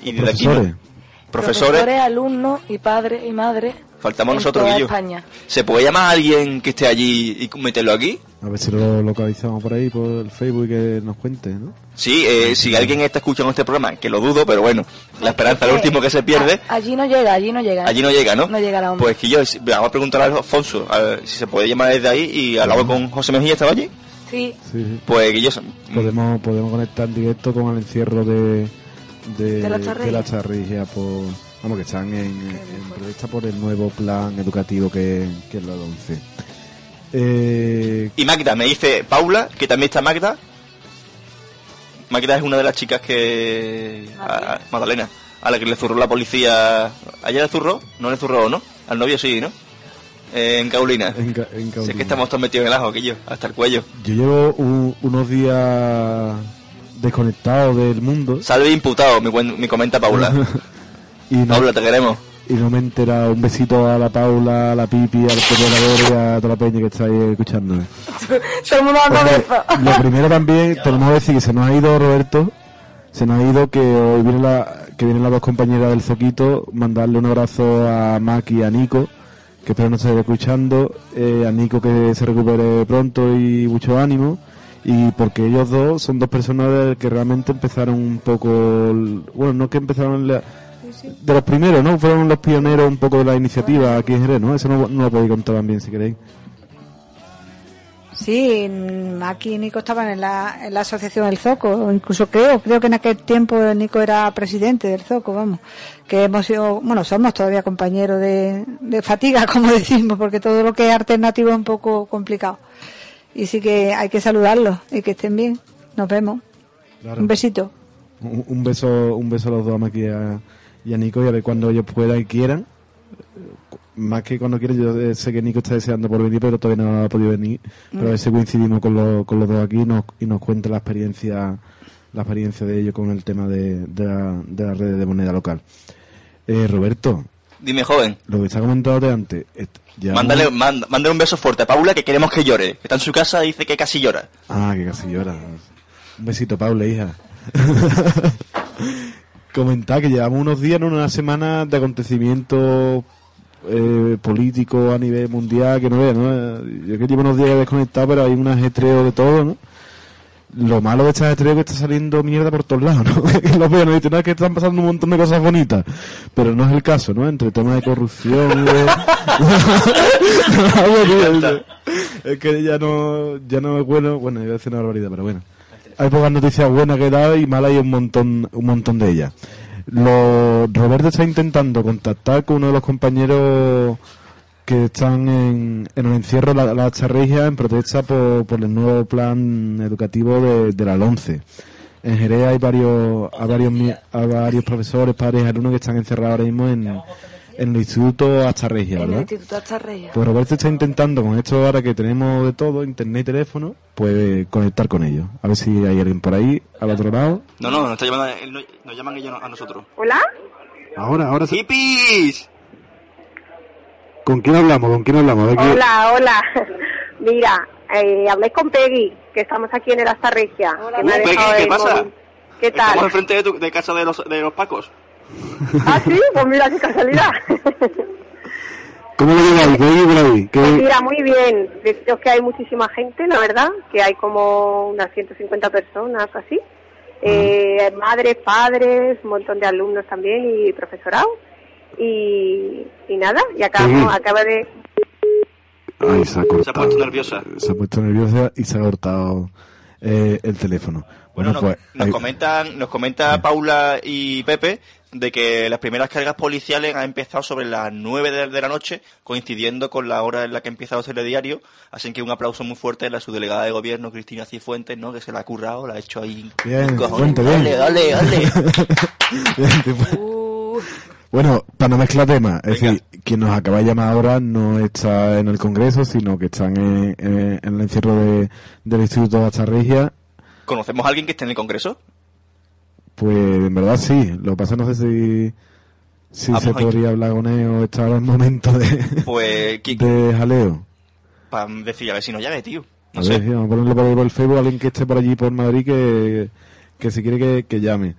Y desde aquí, Profesores. ¿no? profesores, alumnos y padres y madres. Faltamos en nosotros, toda Guillo. España. ¿Se puede llamar a alguien que esté allí y meterlo aquí? A ver si lo localizamos por ahí, por el Facebook y que nos cuente, ¿no? Sí, eh, si alguien está escuchando este programa, que lo dudo, pero bueno, la esperanza es lo último que se pierde. A- allí no llega, allí no llega. Allí no llega, ¿no? No llega la onda. Pues que yo, vamos a preguntar a Alfonso a ver si se puede llamar desde ahí y al lado con José Mejía, ¿estaba allí? Sí, Sí, sí. Pues que yo... Podemos, podemos conectar en directo con el encierro de, de, De la Charrería. de la Charrería por, vamos, que están en, en protesta por el nuevo plan educativo que, que es la 11. Eh, Y Magda, me dice Paula, que también está Magda. Magda es una de las chicas que... a- a- Magdalena, a la que le zurró la policía... ¿Ayer le zurró? No le zurró, ¿no? Al novio sí, ¿no? Eh, en Caulina. en, Ca- en Si es que estamos todos metidos en el ajo, aquello, hasta el cuello. Yo llevo un- unos días desconectado del mundo Salve imputado, me, me comenta Paula. [LAUGHS] y no, Paula, te queremos. y no me he enterado. Un besito a la Paula, a la Pipi, al operador y a toda la peña que está ahí [LAUGHS] todo el mundo besos. lo [LAUGHS] primero también tenemos que decir que se nos ha ido Roberto, se nos ha ido que hoy viene la, que vienen las dos compañeras del Zoquito, mandarle un abrazo a Maki y a Nico, que espero no estar escuchando, eh, a Nico que se recupere pronto y mucho ánimo, y porque ellos dos son dos personas que realmente empezaron un poco, bueno, no que empezaron la- de los primeros, ¿no? Fueron los pioneros un poco de la iniciativa aquí en Jerez, ¿no? Eso no, no lo podéis contar también si queréis. Sí, aquí Nico estaba en la, en la asociación El Zoco, incluso creo, creo que en aquel tiempo Nico era presidente del Zoco, vamos, que hemos sido, bueno, somos todavía compañeros de, de fatiga, [LAUGHS] como decimos, porque todo lo que es alternativo es un poco complicado. Y sí que hay que saludarlos y que estén bien. Nos vemos. Claro. Un besito. Un, un beso, un beso a los dos, a Maki y a, y a Nico, y a ver cuando ellos puedan y quieran. Más que cuando quieran, yo sé que Nico está deseando por venir, pero todavía no ha podido venir. Pero a ver si coincidimos con, los con los dos aquí y nos, y nos cuenta la experiencia la experiencia de ellos con el tema de, de, la, de la red de moneda local. Eh, Roberto, Dime, joven. lo que está comentado de antes, ya- Mándale, manda- mándale un beso fuerte a Paula que queremos que llore. Que está en su casa y dice que casi llora. Ah, que casi llora. Un besito, Paula, hija. [LAUGHS] Comentar que llevamos unos días, ¿no? una semana de acontecimientos eh, políticos a nivel mundial, que no veas, ¿no? Yo que llevo unos días desconectado, pero hay un ajetreo de todo, ¿no? Lo malo de este ajetreo es que está saliendo mierda por todos lados, ¿no? Que lo veo, ¿no? Dicen, "No, es que están pasando un montón de cosas bonitas, pero no es el caso, ¿no? Entre temas de corrupción y de... es que ya no, ya no es bueno, bueno, iba a decir una barbaridad, pero bueno. Hay pocas noticias buenas que dar y malas hay un montón, un montón de ellas. Lo, Roberto está intentando contactar con uno de los compañeros que están en, en el encierro la, la charregia en protesta por, por el nuevo plan educativo de, de la LONCE. En Jerez hay varios, hay varios, hay varios profesores, padres alumnos que están encerrados ahora mismo en, en el Instituto Acharregia, En el ¿verdad? Instituto Hasta Reyes. Pues Roberto está intentando con esto ahora que tenemos de todo, internet y teléfono, pues conectar con ellos. A ver si hay alguien por ahí, al otro lado. No, no, nos, está llamando, nos llaman ellos a nosotros. ¿Hola? Ahora, ahora sí. ¡Hippies! ¿Con quién hablamos? ¿Con quién hablamos? Hola, hola. [LAUGHS] Mira, eh, hablé con Peggy, que estamos aquí en el Astarregia. que me ha Uh, Peggy, ¿qué pasa? móvil. ¿Qué Estamos tal? enfrente de, tu, de casa de los, de los Pacos. Ah, sí, pues mira qué casualidad. ¿Cómo lo lleváis? ¿Qué hay por ahí? ¿Qué- Pues mira, muy bien. Deciros que hay muchísima gente, la verdad, que hay como unas 150 personas así. Eh, madres, padres, un montón de alumnos también y profesorado. Y, y nada, y acabamos, acaba de... Ay, se ha cortado. Se ha puesto nerviosa. Se ha puesto nerviosa y se ha cortado eh, el teléfono. Bueno, Bueno, nos, pues... nos eh, comentan, nos comenta Paula y Pepe de que las primeras cargas policiales han empezado sobre las 9 de, de la noche, coincidiendo con la hora en la que ha empezado el telediario. Así que un aplauso muy fuerte a la subdelegada de gobierno, Cristina Cifuentes, ¿no? Que se la ha currado, la ha hecho ahí. Bien, Cifuentes, bien. Dale, dale, dale. [LAUGHS] Uh, Bueno, para no mezclar temas, es Venga. decir, quien nos acaba de llamar ahora no está en el Congreso, sino que están en, en- en el encierro de, del Instituto de Acharregia. ¿Conocemos a alguien que esté en el Congreso? Pues en verdad sí, lo que pasa no sé si, si Vamos se podría hablar con él o está ahora en momento de, Pues, [LAUGHS] ¿qui- de jaleo. para decir, a ver si nos llame, tío. No a sé. ver, sí, vamos a ponerlo por, por el Facebook, alguien que esté por allí por Madrid que, que si quiere que, que llame.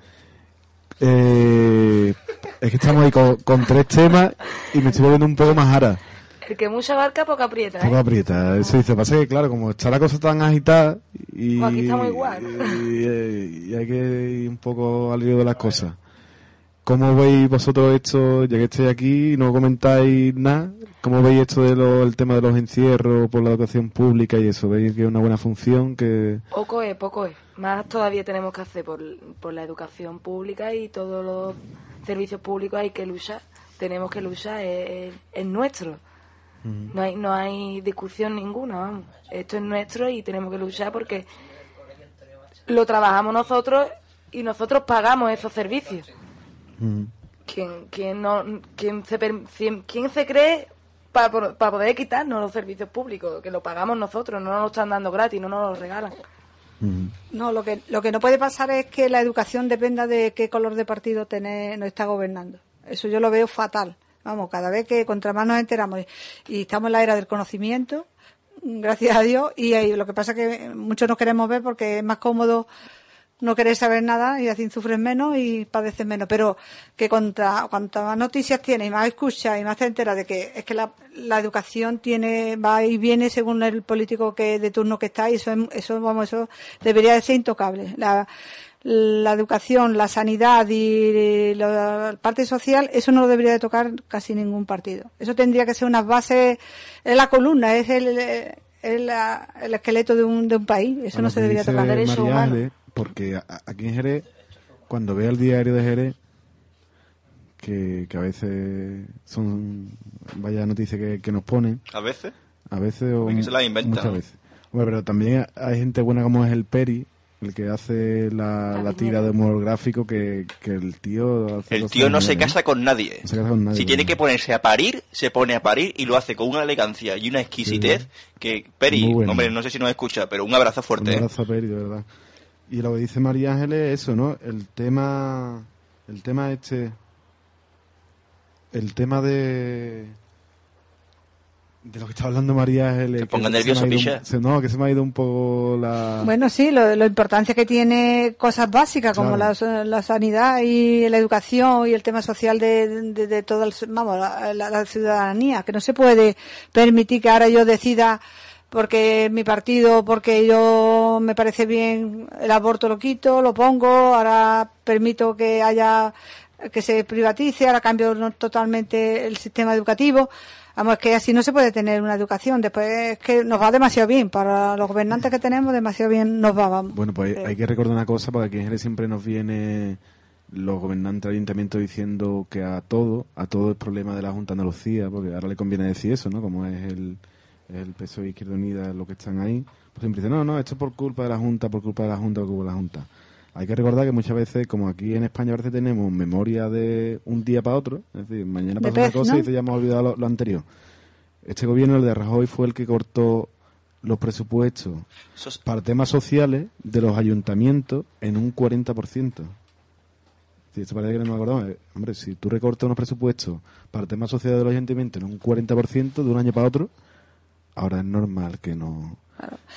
Eh, es que estamos ahí con, con tres temas y me estoy volviendo un poco más ara. el que mucha barca, poca aprieta, Poco ¿eh? aprieta. Eso dice, pasa que claro, como está la cosa tan agitada y, Pues aquí estamos igual. y, y- y hay que ir un poco al lío de las cosas. ¿Cómo veis vosotros esto, ya que estáis aquí y no comentáis nada? ¿Cómo veis esto del tema de los encierros por la educación pública y eso? ¿Veis que es una buena función? que Poco es, poco es. Más todavía tenemos que hacer por, por la educación pública y todos los servicios públicos hay que luchar. Tenemos que luchar, es, es- es nuestro. No hay, no hay discusión ninguna, vamos. Esto es nuestro y tenemos que luchar porque lo trabajamos nosotros y nosotros pagamos esos servicios. ¿Quién, quién, no, quién, se, quién, se cree para poder quitarnos los servicios públicos? Que lo pagamos nosotros, no nos lo están dando gratis, no nos lo regalan. No, lo que, lo que no puede pasar es que la educación dependa de qué color de partido tener, nos está gobernando. Eso yo lo veo fatal. Vamos, cada vez que contra más nos enteramos y, y estamos en la era del conocimiento, gracias a Dios, y, ahí lo que pasa es que muchos nos queremos ver porque es más cómodo no querer saber nada y así sufres menos y padeces menos. Pero que contra cuantas más noticias tienes y más escuchas y más te enteras de que es que la, la educación tiene va y viene según el político que de turno que está y eso es- eso vamos eso debería de ser intocable. La, la educación, la sanidad y la parte social, eso no lo debería de tocar casi ningún partido. Eso tendría que ser unas bases, es la columna, es el, es la- el esqueleto de un, de un país. Eso no se que debería tocar. Derechos humanos. Porque aquí en Jerez, cuando veo el diario de Jerez, que, que a veces son vaya noticias que, que nos ponen, A veces. a veces o se la inventan. muchas veces. Bueno, pero también hay gente buena como es el Peri, el que hace la, La la tira de humor gráfico, que, que el tío... hace El tío no se geniales, ¿eh? casa con nadie. No se casa con nadie, Si tiene que ponerse a parir, se pone a parir y lo hace con una elegancia y una exquisitez Sí. que, Peri, bueno. hombre, no sé si nos escucha, pero un abrazo Un fuerte. ¿eh? abrazo a Peri, de verdad. Y lo que dice María Ángeles es eso, ¿no? El tema... El tema este... El tema de... De lo que está hablando María Ángeles... Te ponga nervioso, picha. No, que se me ha ido un poco la... Bueno, sí, lo, la importancia que tiene cosas básicas como la, la sanidad y la educación y el tema social de, de, de toda el- vamos, la, la- la ciudadanía, que no se puede permitir que ahora yo decida porque mi partido, porque yo me parece bien el aborto lo quito, lo pongo, ahora permito que haya que se privatice, ahora cambio totalmente el sistema educativo. Vamos, es que así no se puede tener una educación. Después es que nos va demasiado bien. Para los gobernantes que tenemos, demasiado bien nos va. vamos. Bueno, pues hay- Eh, hay que recordar una cosa, porque aquí en Jerez siempre nos viene los gobernantes del ayuntamiento diciendo que a todo, a todo es problema de la Junta de Andalucía, porque ahora le conviene decir eso, ¿no? Como es el, el PSOE y Izquierda Unida lo que están ahí, pues siempre dicen, no, no, esto es por culpa de la Junta, por culpa de la Junta, por culpa de la Junta. Hay que recordar que muchas veces, como aquí en España a veces tenemos memoria de un día para otro, es decir, mañana pasa una cosa ¿no? y dice, ya hemos olvidado lo, lo anterior. Este gobierno, el de Rajoy, fue el que cortó los presupuestos para temas sociales de los ayuntamientos en un 40%. Si esto parece que no me acordamos. eh, Hombre, si tú recortas unos presupuestos para temas sociales de los ayuntamientos en un 40% de un año para otro, ahora es normal que no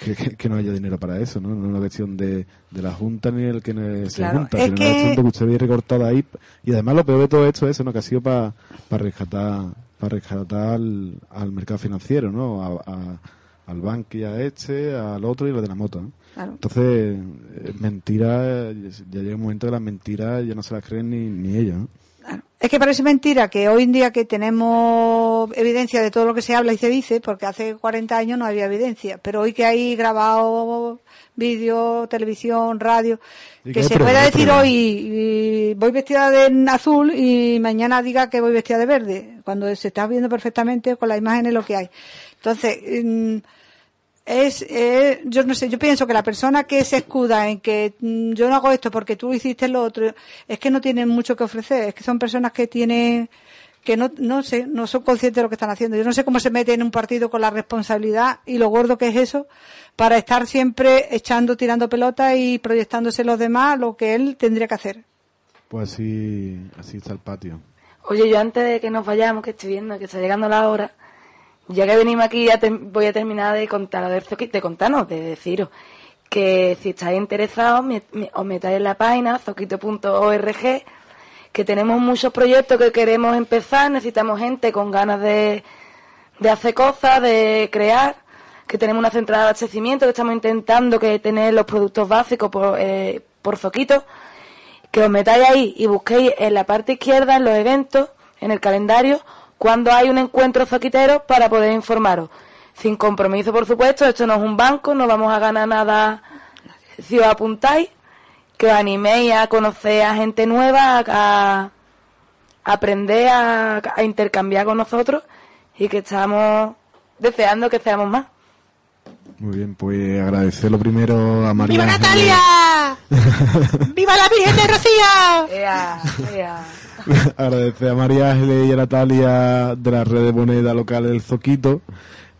que, que- que no haya dinero para eso, ¿no? No es una cuestión de, de la Junta ni el que se Claro, junta, es sino que- una cuestión de que usted había recortado ahí. Y además lo peor de todo esto es eso, ¿no? Que ha sido para rescatar para rescatar al, al mercado financiero, ¿no? A- a- al banco y a este, al otro y lo de la moto, ¿no? Claro. Entonces, eh, mentira, ya llega un momento que las mentiras ya no se las creen ni, ni ellos, ¿no? Es que parece mentira que hoy en día que tenemos evidencia de todo lo que se habla y se dice, porque hace 40 años no había evidencia, pero hoy que hay grabado vídeo, televisión, radio, que se pueda decir hoy y voy vestida de azul y mañana diga que voy vestida de verde, cuando se está viendo perfectamente con las imágenes lo que hay. Entonces, mm, es, eh, yo no sé, yo pienso que la persona que se escuda en que mm, yo no hago esto porque tú hiciste lo otro, es que no tienen mucho que ofrecer, es que son personas que tienen, que no, no sé, no son conscientes de lo que están haciendo. Yo no sé cómo se mete en un partido con la responsabilidad y lo gordo que es eso para estar siempre echando, tirando pelota y proyectándose en los demás lo que él tendría que hacer. Pues así, así está el patio. Oye, yo antes de que nos vayamos, que estoy viendo que está llegando la hora, ya que venimos aquí, ya te- voy a terminar de contar, de, contarnos, de deciros que si estáis interesados, me- os metáis en la página zoquito.org, que tenemos muchos proyectos que queremos empezar, necesitamos gente con ganas de, de hacer cosas, de crear, que tenemos una central de abastecimiento, que estamos intentando que tener los productos básicos por, eh, por Zoquito, que os metáis ahí y busquéis en la parte izquierda, en los eventos, en el calendario, cuando hay un encuentro zoquitero para poder informaros. Sin compromiso, por supuesto, esto no es un banco, no vamos a ganar nada si os apuntáis, que os animéis a conocer a gente nueva, a, a aprender a, a intercambiar con nosotros y que estamos deseando que seamos más. Muy bien, pues agradecer lo primero a María. ¡Viva. Natalia! [LAUGHS] ¡Viva la Virgen de Rocío! Ea, ea. [LAUGHS] agradecer a María Ángeles y a Natalia de la red de moneda local El Zoquito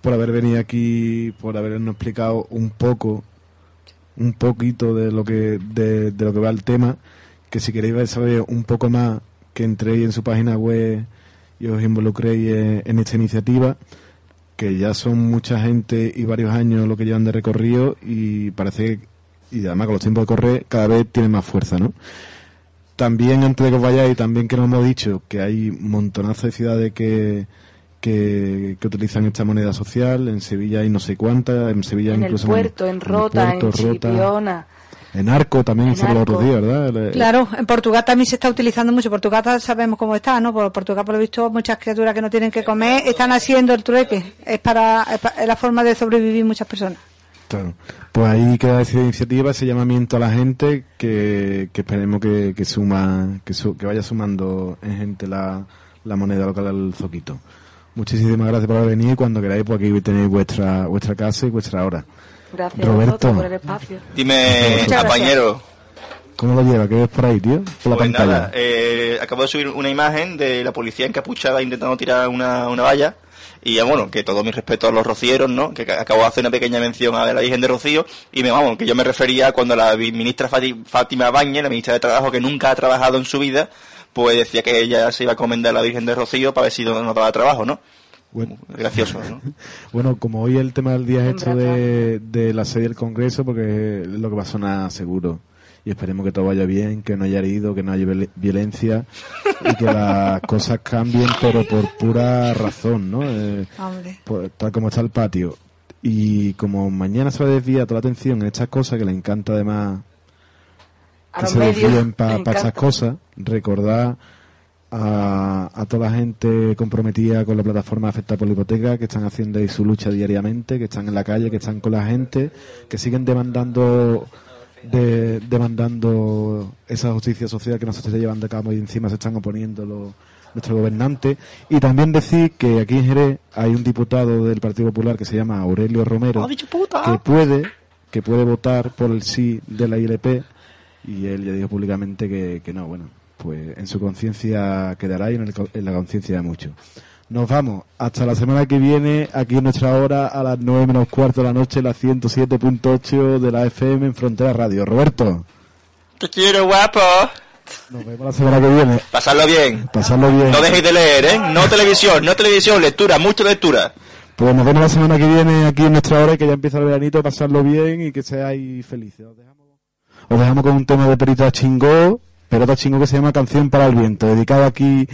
por haber venido aquí, por habernos explicado un poco, un poquito de lo que de, de lo que va el tema. Que si queréis saber un poco más, que entréis en su página web y os involucréis en, en esta iniciativa, que ya son mucha gente y varios años lo que llevan de recorrido y parece y además con los tiempos de correr cada vez tiene más fuerza, ¿no? También antes de que os vayáis, también que nos hemos dicho que hay montonazo de ciudades que, que, que utilizan esta moneda social. En Sevilla hay no sé cuántas, en Sevilla En el incluso puerto, en Rota, en, Puerto, Rota. Chipiona. En Arco también En Arco. días, ¿verdad? El- Claro, en Portugal también se está utilizando mucho. Portugal sabemos cómo está, ¿no? Por Portugal, por lo visto, muchas criaturas que no tienen que comer están haciendo el trueque. Es para, es pa- es la forma de sobrevivir muchas personas. Claro. Pues ahí queda esa iniciativa, ese llamamiento a la gente que, que esperemos que, que suma, que, su- que vaya sumando en gente la, la moneda local al zoquito. Muchísimas gracias por haber venido y cuando queráis, pues aquí tenéis vuestra, vuestra casa y vuestra hora. Gracias Roberto. a vosotros por el espacio. Dime, compañero. ¿Cómo lo lleva? ¿Qué ves por ahí, tío? Por la Pues pantalla. nada, eh, acabo de subir una imagen de la policía encapuchada intentando tirar una, una valla. Y ya, bueno, que todo mi respeto a los rocieros, ¿no? Que ca- acabo de hacer una pequeña mención a la Virgen de Rocío. Y me vamos, que yo me refería cuando la vi- ministra Fátima Bañez, la ministra de Trabajo, que nunca ha trabajado en su vida, pues decía que ella se iba a encomendar a la Virgen de Rocío para ver si no, no daba trabajo, ¿no? Bueno. Gracioso, ¿no? [LAUGHS] Bueno, como hoy el tema del día es esto de, de la sede del Congreso, porque es lo que va a sonar seguro. Y esperemos que todo vaya bien, que no haya herido, que no haya viol- violencia y que las [LAUGHS] cosas cambien, pero por pura razón, ¿no? Eh, por- tal como está el patio. Y como mañana se va a desviar toda la atención en estas cosas, que le encanta además que se desvíen para encanta. estas cosas, recordar a, a toda la gente comprometida con la plataforma Afecta por la Hipoteca, que están haciendo ahí su lucha diariamente, que están en la calle, que están con la gente, que siguen demandando de, demandando esa justicia social que no se está llevando a cabo y encima se están oponiendo los nuestros gobernantes. Y también decir que aquí en Jerez hay un diputado del Partido Popular que se llama Aurelio Romero, que puede, que puede votar por el sí de la ILP y él ya dijo públicamente que, que no, bueno, pues en su conciencia quedará y en, el en la conciencia de muchos. Nos vamos hasta la semana que viene, aquí en nuestra hora, a las 9 menos cuarto de la noche, la 107.8 de la FM en Frontera Radio. Roberto, Te quiero, guapo. nos vemos la semana que viene. Pasarlo bien. Pasarlo bien. No dejéis de leer, ¿eh? No televisión, no televisión, lectura, mucha lectura. Pues nos vemos la semana que viene aquí en nuestra hora y que ya empieza el veranito, pasarlo bien y que seáis felices. Os dejamos, os dejamos con un tema de Perita Chingó, Perita Chingó que se llama Canción para el Viento, dedicado aquí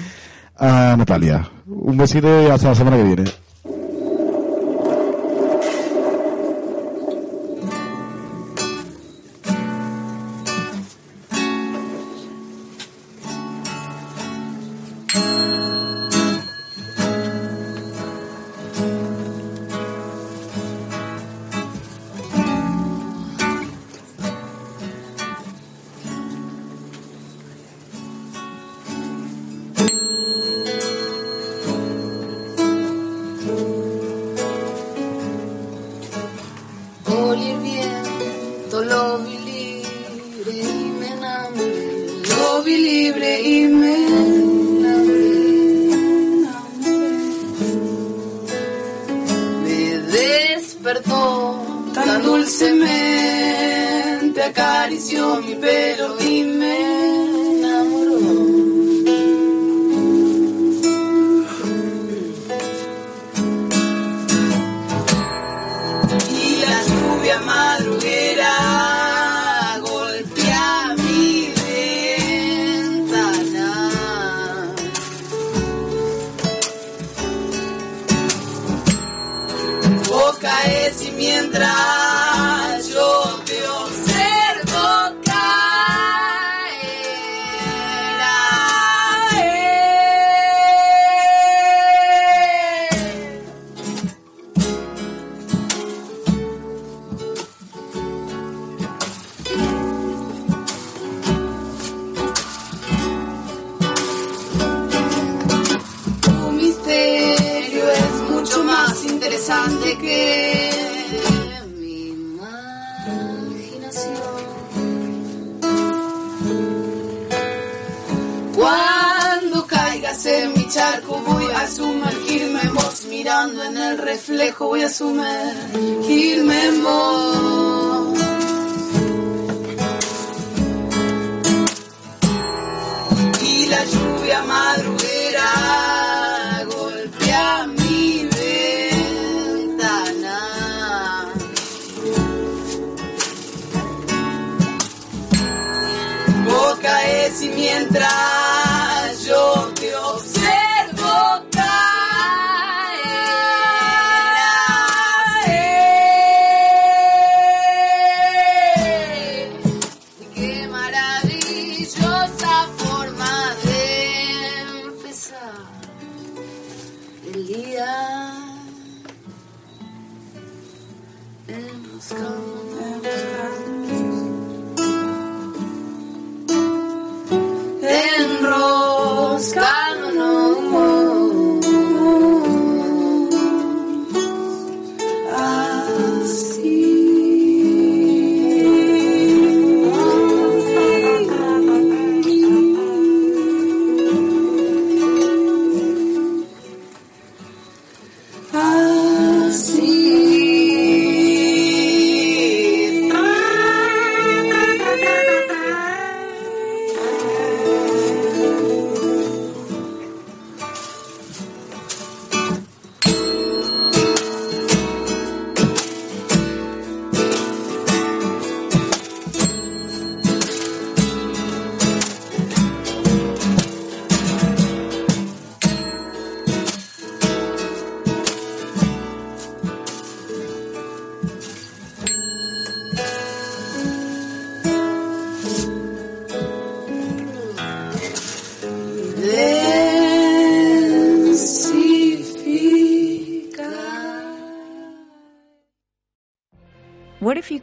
a Natalia. Un besito y hasta la semana que viene. Olí el viento, lo vi libre y me enamoré. Lo vi libre y me enamoré. Me despertó tan dulcemente, acarició mi pelo